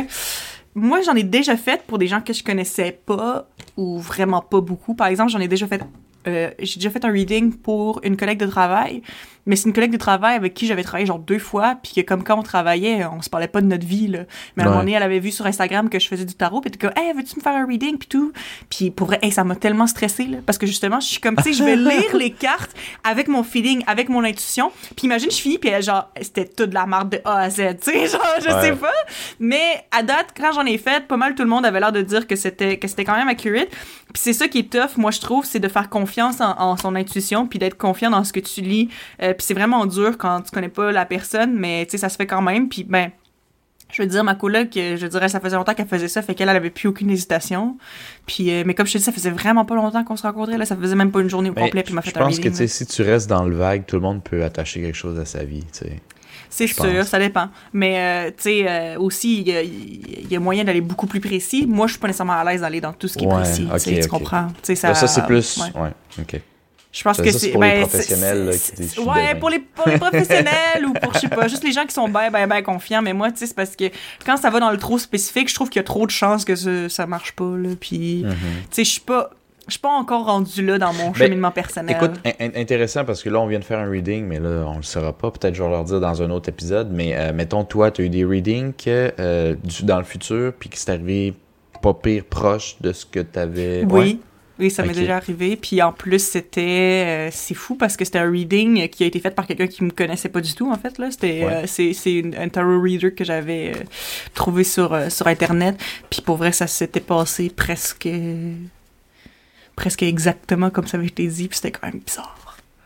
moi, j'en ai déjà fait pour des gens que je connaissais pas ou vraiment pas beaucoup. Par exemple, j'en ai déjà fait. Euh, j'ai déjà fait un reading pour une collègue de travail, mais c'est une collègue de travail avec qui j'avais travaillé genre deux fois, puis que comme quand on travaillait, on se parlait pas de notre vie, là. Mais à un Ouais. moment donné, elle avait vu sur Instagram que je faisais du tarot, puis elle était comme, hey, veux-tu me faire un reading, puis tout. Puis pour vrai, hey, ça m'a tellement stressée, là, parce que justement, je suis comme, tu sais, je vais lire les cartes avec mon feeling, avec mon intuition, puis imagine, je finis, puis genre, c'était toute de la marde de A à Z, tu sais, genre, je Ouais. sais pas. Mais à date, quand j'en ai fait, pas mal tout le monde avait l'air de dire que c'était que c'était quand même accurate. Puis c'est ça qui est tough, moi je trouve, c'est de faire confiance en, en son intuition, puis d'être confiant dans ce que tu lis. Euh, puis c'est vraiment dur quand tu connais pas la personne, mais tu sais ça se fait quand même. Puis ben je veux dire, ma coloc, euh, je dirais, ça faisait longtemps qu'elle faisait ça, fait qu'elle elle avait plus aucune hésitation. Puis, euh, mais comme je te dis, ça faisait vraiment pas longtemps qu'on se rencontrait, là, ça faisait même pas une journée au Mais complet, puis m'a fait je un pense que tu sais, si tu restes dans le vague, tout le monde peut attacher quelque chose à sa vie. tu sais. C'est sûr, pense. ça dépend. Mais, euh, tu sais, euh, aussi, il y a, il y a moyen d'aller beaucoup plus précis. Moi, je suis pas nécessairement à l'aise d'aller dans tout ce qui est Ouais, précis. tu comprends? Tu sais, ça, c'est plus. ouais. Ouais, ok. Je pense Ça, que c'est. pour les ben, déchirent Ouais, pour les, pour les professionnels ou pour, je sais pas, juste les gens qui sont ben, ben, ben confiants. Mais moi, tu sais, c'est parce que quand ça va dans le trop spécifique, je trouve qu'il y a trop de chances que ça, ça marche pas, là. Puis, Mhm. tu sais, je suis pas. Je suis pas encore rendu là dans mon Ben, cheminement personnel. Écoute, in- in- intéressant parce que là, on vient de faire un reading, mais là, on le saura pas. Peut-être je vais leur dire dans un autre épisode. Mais euh, mettons, toi, tu as eu des readings que, euh, du- dans le futur, puis que c'est arrivé pas pire proche de ce que tu avais. Oui. Oui, ça m'est déjà arrivé. Puis en plus, c'était. euh, c'est fou parce que c'était un reading qui a été fait par quelqu'un qui me connaissait pas du tout, en fait. là. C'était, Ouais. euh, c'est, un tarot reader que j'avais euh, trouvé sur, sur Internet. Puis pour vrai, ça s'était passé presque. Presque exactement comme ça avait été dit. Puis c'était quand même bizarre.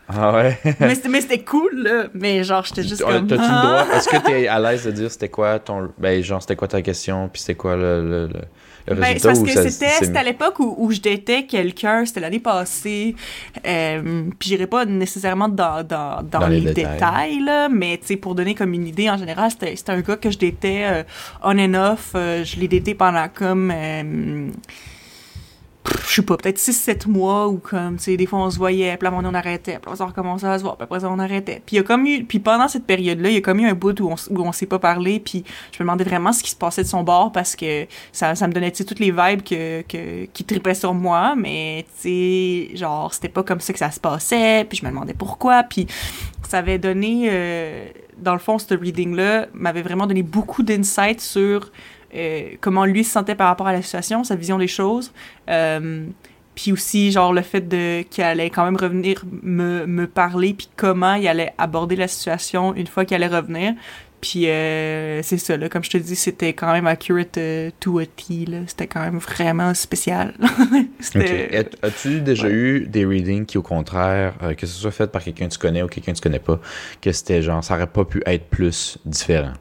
Ah ouais? mais, c'était, cool, là. Mais genre, j'étais juste T'as- comme. T'as-tu le Ah! droit? Est-ce que tu es à l'aise de dire c'était quoi ton. Ben, genre, c'était quoi ta question, puis c'était quoi le, le, le, Ben, parce que c'était, à l'époque où, où je datais quelqu'un, c'était l'année passée. Euh, puis j'irai pas nécessairement dans, dans, dans, Dans les les, détails. détails, là, mais tu sais, pour donner comme une idée, en général, c'était, c'était un gars que je datais euh, on and off. euh, je l'ai daté pendant comme. Je sais pas, peut-être 6-7 mois ou comme, tu sais, des fois on se voyait, puis là, on arrêtait, puis on recommençait à se voir, après ça, on arrêtait. Puis il y a comme eu, puis pendant cette période-là, il y a comme eu un bout où on, où on s'est pas parlé, puis je me demandais vraiment ce qui se passait de son bord parce que ça, ça me donnait, toutes les vibes que, que, qui tripaient sur moi, mais, tu sais, genre, c'était pas comme ça que ça se passait, puis je me demandais pourquoi, puis ça avait donné, euh, dans le fond, ce reading-là m'avait vraiment donné beaucoup d'insights sur euh, comment lui se sentait par rapport à la situation, sa vision des choses. Euh, puis aussi, genre, le fait de qu'il allait quand même revenir me, me parler, puis comment il allait aborder la situation une fois qu'il allait revenir. Puis euh, c'est ça, là, comme je te dis, c'était quand même accurate to a T, là. C'était quand même vraiment spécial. Ok. c'était... As- As-tu déjà ouais. eu des readings qui, au contraire, que ce soit fait par quelqu'un que tu connais ou quelqu'un que tu connais pas, que c'était genre, ça aurait pas pu être plus différent?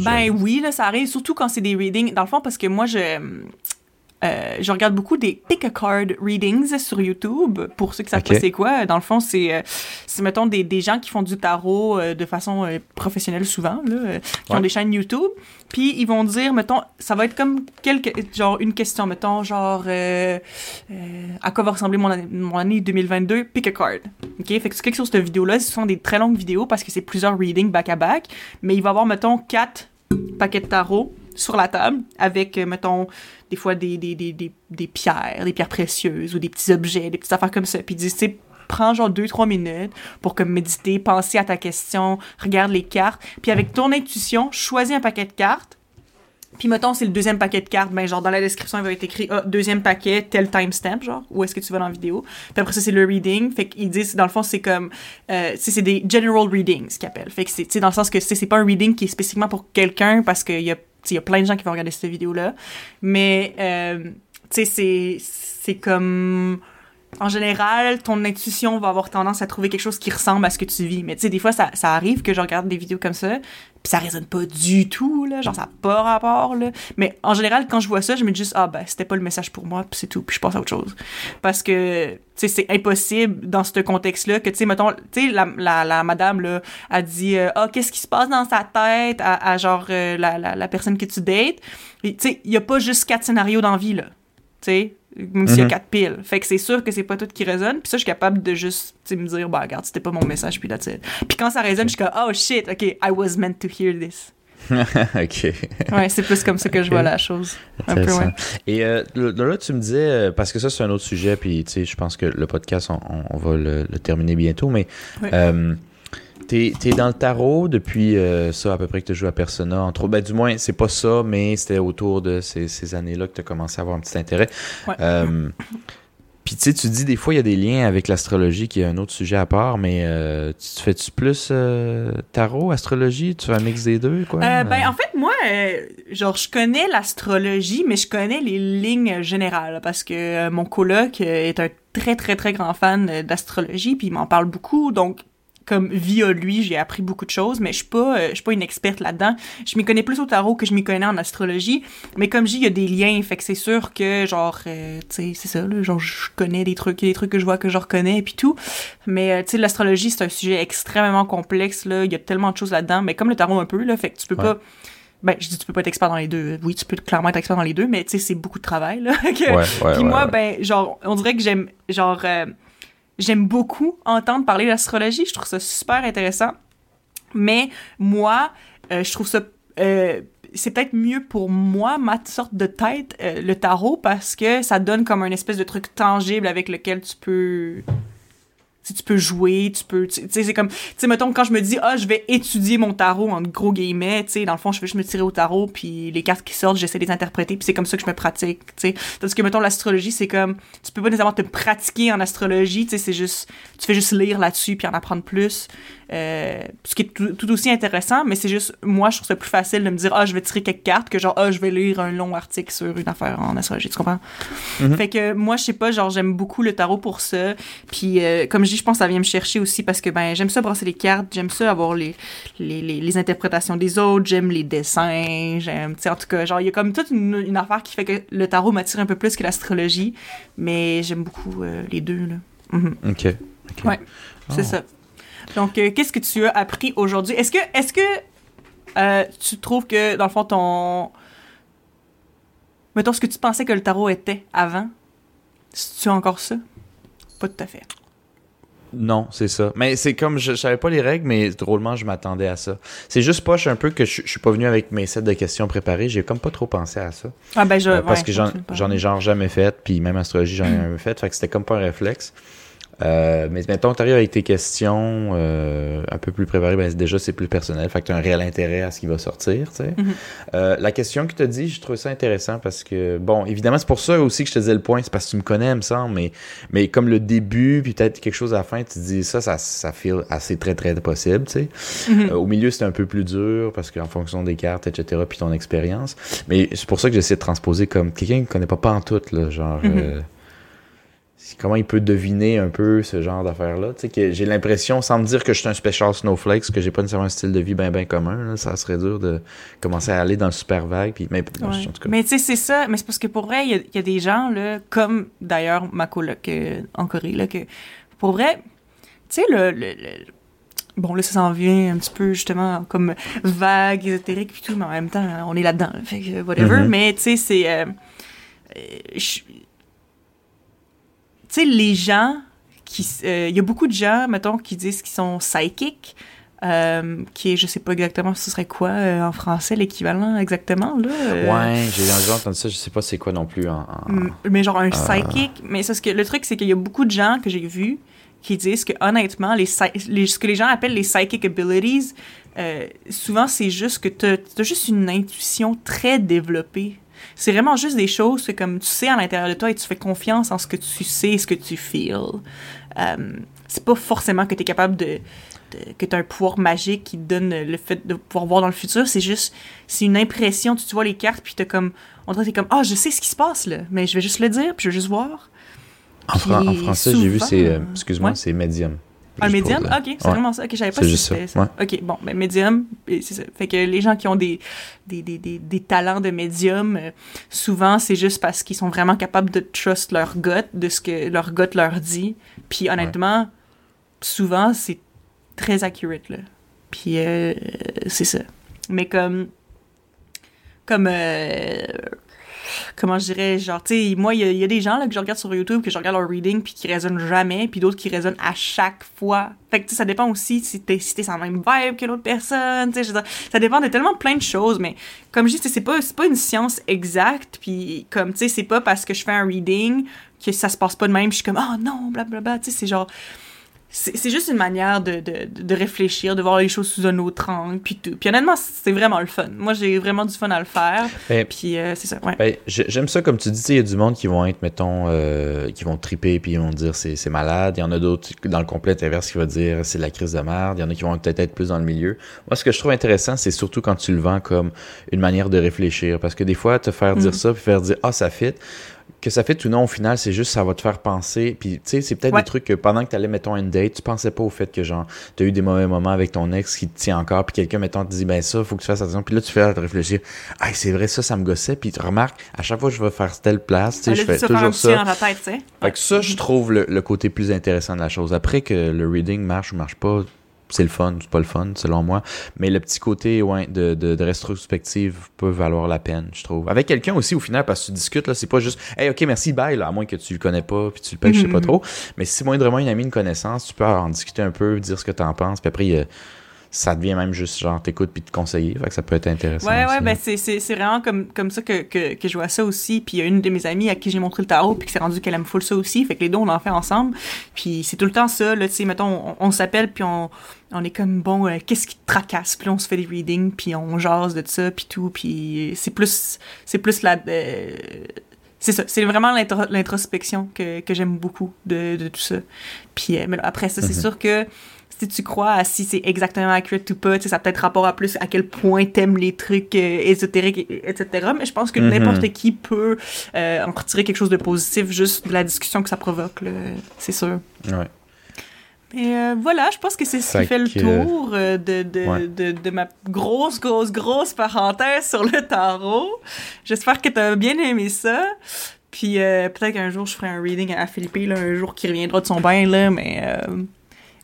Ben oui, là, ça arrive, surtout quand c'est des readings. Dans le fond, parce que moi, je, euh, je regarde beaucoup des pick a card readings sur YouTube. Pour ceux qui savent Ok. pas c'est quoi, dans le fond, c'est, euh, c'est mettons, des, des gens qui font du tarot euh, de façon euh, professionnelle souvent, là, qui Ouais. ont des chaînes YouTube. Puis ils vont dire, mettons, ça va être comme quelque, genre une question, mettons, genre, à quoi va ressembler mon année, mon année 2022, pick a card. OK? Fait que quelque chose de cette vidéo-là, ce sont des très longues vidéos parce que c'est plusieurs readings back-à-back, mais il va y avoir, mettons, quatre paquets de tarot sur la table avec, mettons, des fois des, des, des, des, des pierres, des pierres précieuses ou des petits objets, des petites affaires comme ça. Puis ils disent, tu prends genre deux, trois minutes pour comme méditer, penser à ta question, regarde les cartes, puis avec ton intuition, choisis un paquet de cartes. Puis mettons, c'est le deuxième paquet de cartes, ben genre dans la description, il va être écrit ah, deuxième paquet, tel timestamp, genre, où est-ce que tu vas dans la vidéo. Puis après ça, c'est le reading. Fait qu'ils disent, dans le fond, c'est comme, euh, c'est des general readings qu'ils appellent. Fait que c'est, dans le sens que c'est pas un reading qui est spécifiquement pour quelqu'un parce qu'il y a, il y a plein de gens qui vont regarder cette vidéo-là. Mais, euh, tu sais, c'est, c'est comme, en général, ton intuition va avoir tendance à trouver quelque chose qui ressemble à ce que tu vis. Mais tu sais, des fois, ça, arrive que je regarde des vidéos comme ça, puis ça résonne pas du tout, là. Genre, ça n'a pas rapport, là. Mais en général, quand je vois ça, je me dis juste, ah, ben, c'était pas le message pour moi, puis c'est tout, puis je passe à autre chose. Parce que, tu sais, c'est impossible dans ce contexte-là que, tu sais, mettons, tu sais, la, madame, là, a dit, euh, ah, qu'est-ce qui se passe dans sa tête à, genre, euh, la, la, personne que tu dates? Tu sais, il y a pas juste quatre scénarios dans vie, là. Tu sais, même s'il y a Mhm. quatre piles. Fait que c'est sûr que c'est pas tout qui résonne. Puis ça, je suis capable de juste, tu me dire, bah, regarde, c'était pas mon message, puis that's it. Puis quand ça résonne, je suis comme, oh shit, ok, I was meant to hear this. ok. Ouais, c'est plus comme ça que je vois la chose. Un peu, ouais. Et euh, là, là, tu me disais, euh, parce que ça, c'est un autre sujet, puis tu sais, je pense que le podcast, on, va le, le terminer bientôt, mais Ouais. euh, t'es es dans le tarot depuis euh, ça, à peu près que tu joues à Persona, entre. Ben, du moins, c'est pas ça, mais c'était autour de ces, ces années-là que tu as commencé à avoir un petit intérêt. Ouais. Euh, puis tu sais, tu dis des fois, il y a des liens avec l'astrologie, qui est un autre sujet à part, mais euh, tu fais-tu plus tarot, astrologie? Tu fais un mix des deux, quoi? Ben, en fait, moi, genre, je connais l'astrologie, mais je connais les lignes générales parce que mon coloc est un très, très, très grand fan d'astrologie, puis il m'en parle beaucoup. Donc, comme via lui, j'ai appris beaucoup de choses, mais je suis pas, euh, je suis pas une experte là-dedans. Je m'y connais plus au tarot que je m'y connais en astrologie, mais comme je dis, il y a des liens, fait que c'est sûr que, genre, euh, tu sais, c'est ça, là, genre, je connais des trucs, des trucs que je vois que je reconnais, et puis tout. Mais, euh, tu sais, l'astrologie, c'est un sujet extrêmement complexe, là, il y a tellement de choses là-dedans, mais comme le tarot un peu, là, fait que tu peux Ouais. pas... Ben, je dis tu peux pas être expert dans les deux. Oui, tu peux clairement être expert dans les deux, mais tu sais, c'est beaucoup de travail, là. que- Ouais, ouais, puis moi, ouais. ben, genre, on dirait que j'aime, genre, euh, j'aime beaucoup entendre parler d'astrologie. Je trouve ça super intéressant. Mais moi, euh, je trouve ça euh, c'est peut-être mieux pour moi, ma sorte de tête, euh, le tarot, parce que ça donne comme un espèce de truc tangible avec lequel tu peux si tu peux jouer, tu peux, tu sais, c'est comme, tu sais, mettons, quand je me dis, ah, je vais étudier mon tarot, en gros guillemets, tu sais, dans le fond, je vais juste me tirer au tarot, puis les cartes qui sortent, j'essaie de les interpréter, puis c'est comme ça que je me pratique, tu sais. Tandis que, mettons, l'astrologie, c'est comme, tu peux pas nécessairement te pratiquer en astrologie, tu sais, c'est juste, tu fais juste lire là-dessus, puis en apprendre plus. Euh, ce qui est tout, aussi intéressant, mais c'est juste, moi, je trouve ça plus facile de me dire, ah, je vais tirer quelques cartes que genre, ah, je vais lire un long article sur une affaire en astrologie, tu comprends? Mm-hmm. Fait que moi, je sais pas, genre, j'aime beaucoup le tarot pour ça. Puis, euh, comme je dis, je pense que ça vient me chercher aussi parce que, ben, j'aime ça brasser les cartes, j'aime ça avoir les, les, les, interprétations des autres, j'aime les dessins, j'aime, tu sais, en tout cas, genre, il y a comme toute une, affaire qui fait que le tarot m'attire un peu plus que l'astrologie, mais j'aime beaucoup euh, les deux, là. Mm-hmm. OK. Ouais, c'est oh. ça. Donc, euh, qu'est-ce que tu as appris aujourd'hui? Est-ce que, est-ce que euh, tu trouves que, dans le fond, ton. Mettons, ce que tu pensais que le tarot était avant, tu as encore ça? Pas tout à fait. Non, c'est ça. Mais c'est comme, je, savais pas les règles, mais drôlement, je m'attendais à ça. C'est juste poche un peu que je, suis pas venu avec mes sets de questions préparées. J'ai comme pas trop pensé à ça. Ah ben je, euh, parce que j'en ai genre jamais fait, puis même astrologie, j'en ai jamais fait. Fait que c'était comme pas un réflexe. Euh, mais mettons, tu arrives avec tes questions euh, un peu plus préparées, ben, déjà c'est plus personnel, fait que tu as un réel intérêt à ce qui va sortir. Tu sais. Mm-hmm. euh, la question que tu as dit, je trouve ça intéressant parce que, bon, évidemment, c'est pour ça aussi que je te disais le point, c'est parce que tu me connais, il me semble, mais, mais comme le début, puis peut-être quelque chose à la fin, tu te dis ça, ça, ça feel assez très, très possible. Tu sais. Mm-hmm. Euh, au milieu, c'est un peu plus dur parce qu'en fonction des cartes, etc., puis ton expérience. Mais c'est pour ça que j'essaie de transposer comme quelqu'un qui ne connaît pas pas en tout, là, genre. Mm-hmm. Euh, comment il peut deviner un peu ce genre d'affaires-là. Tu sais, que j'ai l'impression, sans me dire que je suis un special snowflake, que j'ai pas nécessairement un style de vie bien ben commun, ça serait dur de commencer à aller dans le super vague. Puis, mais, en tout cas. mais tu sais, c'est ça. Mais c'est parce que pour vrai, il y, a des gens, là, comme d'ailleurs ma coloc euh, en Corée, là, que pour vrai, tu sais, le, bon là ça s'en vient un petit peu justement comme vague ésotérique puis tout mais en même temps on est là-dedans fait que whatever mm-hmm. mais tu sais c'est euh, tu sais, les gens qui. Euh, il y a beaucoup de gens, mettons, qui disent qu'ils sont psychiques. Euh, qui est, je sais pas exactement ce serait quoi euh, en français l'équivalent exactement là. Ouais, j'ai déjà entendu ça, je sais pas c'est quoi non plus en, mais genre un psychic, mais ça, ce que le truc c'est qu'il y a beaucoup de gens que j'ai vus qui disent que honnêtement les, les, ce que les gens appellent les psychic abilities souvent c'est juste que tu as juste une intuition très développée c'est vraiment juste des choses que comme tu sais à l'intérieur de toi et tu fais confiance en ce que tu sais, ce que tu feels. Euh, c'est pas forcément que tu es capable de, que tu as un pouvoir magique qui te donne le fait de pouvoir voir dans le futur, c'est juste c'est une impression, tu, vois les cartes puis tu comme on dirait comme ah, je sais ce qui se passe là, mais je vais juste le dire, puis je vais juste voir. En, français, j'ai vu c'est euh, excuse-moi, c'est médium. Un médium? Ok, c'est vraiment ça. Ok, je savais pas si c'était ça. Ok, bon, mais médium, c'est ça. Fait que les gens qui ont des, des, des, des, talents de médium, euh, souvent, c'est juste parce qu'ils sont vraiment capables de trust leur gut, de ce que leur gut leur dit. Puis honnêtement, souvent, c'est très accurate, là. Puis euh, c'est ça. Mais comme... Comme... Euh, comment je dirais, genre, tu sais, moi, il y, a des gens là, que je regarde sur YouTube, que je regarde leur reading, puis qui résonnent jamais, puis d'autres qui résonnent à chaque fois. Fait que ça dépend aussi si t'es si sans même vibe que l'autre personne, tu sais, ça dépend de tellement plein de choses, mais comme je dis, c'est pas, pas une science exacte, puis comme, tu sais, c'est pas parce que je fais un reading que ça se passe pas de même, je suis comme, oh non, blablabla, tu sais, c'est genre c'est juste une manière de, de, de, réfléchir, de voir les choses sous un autre angle, puis tout. Puis honnêtement, c'est vraiment le fun. Moi, j'ai vraiment du fun à le faire. Ben, puis euh, c'est ça, ouais. Ben, J'aime ça, comme tu dis, il y a du monde qui vont être, mettons, euh, qui vont triper, puis ils vont dire c'est malade. Il y en a d'autres dans le complet inverse qui vont dire c'est la crise de merde. Il y en a qui vont peut-être être plus dans le milieu. Moi, ce que je trouve intéressant, c'est surtout quand tu le vends comme une manière de réfléchir. Parce que des fois, te faire dire mm. ça, puis faire dire ah, ça fit que ça fait ou non, au final, c'est juste ça va te faire penser. Puis, tu sais, c'est peut-être des trucs que pendant que tu allais, mettons, une date, tu pensais pas au fait que, genre, tu as eu des mauvais moments avec ton ex qui te tient encore, puis quelqu'un, mettons, te dit, ben ça, faut que tu fasses attention. Puis là, tu fais à te réfléchir, ah, c'est vrai, ça, ça me gossait. Puis tu remarques, à chaque fois que je vais faire telle place, tu sais, je fais toujours ça. Dans tête, fait que ça, je trouve le, le, côté plus intéressant de la chose. Après que le reading marche ou marche pas, c'est le fun, c'est pas le fun, selon moi. Mais le petit côté ouais, de, de, de rétrospective peut valoir la peine, je trouve. Avec quelqu'un aussi, au final, parce que tu discutes, là, c'est pas juste Hey, ok, merci, bye, là, à moins que tu le connais pas, puis tu le payes, je sais pas mhm. trop. Mais si c'est moindrement une amie, une connaissance, tu peux en discuter un peu, dire ce que tu en penses, puis après, il ça devient même juste genre t'écoutes puis te conseiller. Fait que ça peut être intéressant. Ouais, ouais, aussi. ben c'est, vraiment comme, comme ça que, que, que je vois ça aussi. Puis il y a une de mes amies à qui j'ai montré le tarot, puis qui s'est rendu qu'elle aime full ça aussi. Fait que les deux, on en fait ensemble. Puis c'est tout le temps ça, là, tu sais, mettons, on, on s'appelle, puis on, on est comme, bon, euh, qu'est-ce qui te tracasse? Puis là, on se fait des readings, puis on jase de ça, puis tout. Puis c'est plus, c'est plus la... euh, c'est ça, c'est vraiment l'intro- l'introspection que, que j'aime beaucoup de, de tout ça. Puis euh, mais après ça, c'est Mhm. sûr que si tu crois à si c'est exactement accurate ou pas, tu ça a peut-être rapport à plus à quel point t'aimes les trucs euh, ésotériques, et- etc. Mais je pense que Mhm. n'importe qui peut euh, en retirer quelque chose de positif juste de la discussion que ça provoque, c'est sûr. Ouais. Et euh, voilà, je pense que c'est ce qui fait le tour euh, de, de, Ouais. de, de ma grosse, grosse, grosse parenthèse sur le tarot. J'espère que t'as bien aimé ça. Puis euh, peut-être qu'un jour, je ferai un reading à Philippe, là, un jour qui reviendra de son bain, là, mais,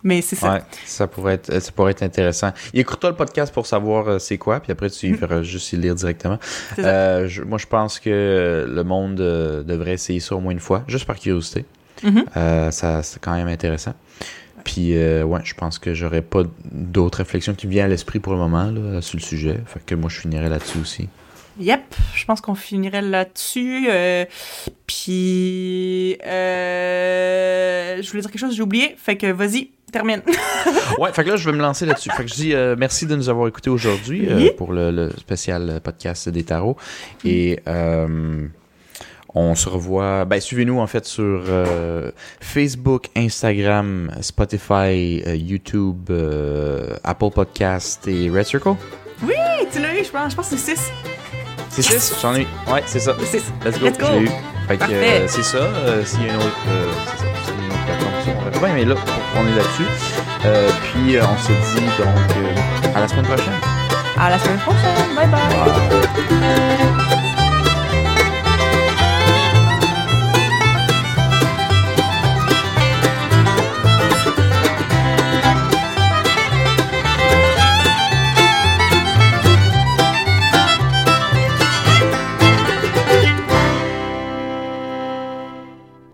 mais c'est ça. Ouais, ça pourrait être, ça pourrait être intéressant. Écoute-toi le podcast pour savoir euh, c'est quoi, puis après tu y feras juste y lire directement. Euh, je- moi, je pense que le monde euh, devrait essayer ça au moins une fois, juste par curiosité. Mhm. Euh, ça, c'est quand même intéressant. Puis, euh, ouais, je pense que j'aurais pas d'autres réflexions qui me viennent à l'esprit pour le moment là, sur le sujet. Fait que moi, je finirais là-dessus aussi. Yep, je pense qu'on finirait là-dessus. euh, puis, euh, je voulais dire quelque chose, j'ai oublié. Fait que vas-y, termine. Ouais, fait que là, je vais me lancer là-dessus. Fait que je dis euh, merci de nous avoir écoutés aujourd'hui euh, Oui. pour le, le spécial podcast des tarots. Et euh, on se revoit. Ben, suivez-nous en fait sur Facebook, Instagram, Spotify, YouTube, Apple Podcast et Red Circle. Hey, tu l'as eu, je pense, je pense que c'est 6. C'est six? J'en ai eu. Ouais, c'est ça. C'est 6. Let's go. Let's go. Je l'ai eu. Fait que c'est ça. S'il y a une autre, c'est ça. On verra bien. Mais là, on est là-dessus. Euh, puis euh, on se dit donc euh, à la semaine prochaine. À la semaine prochaine. Bye bye. Bye.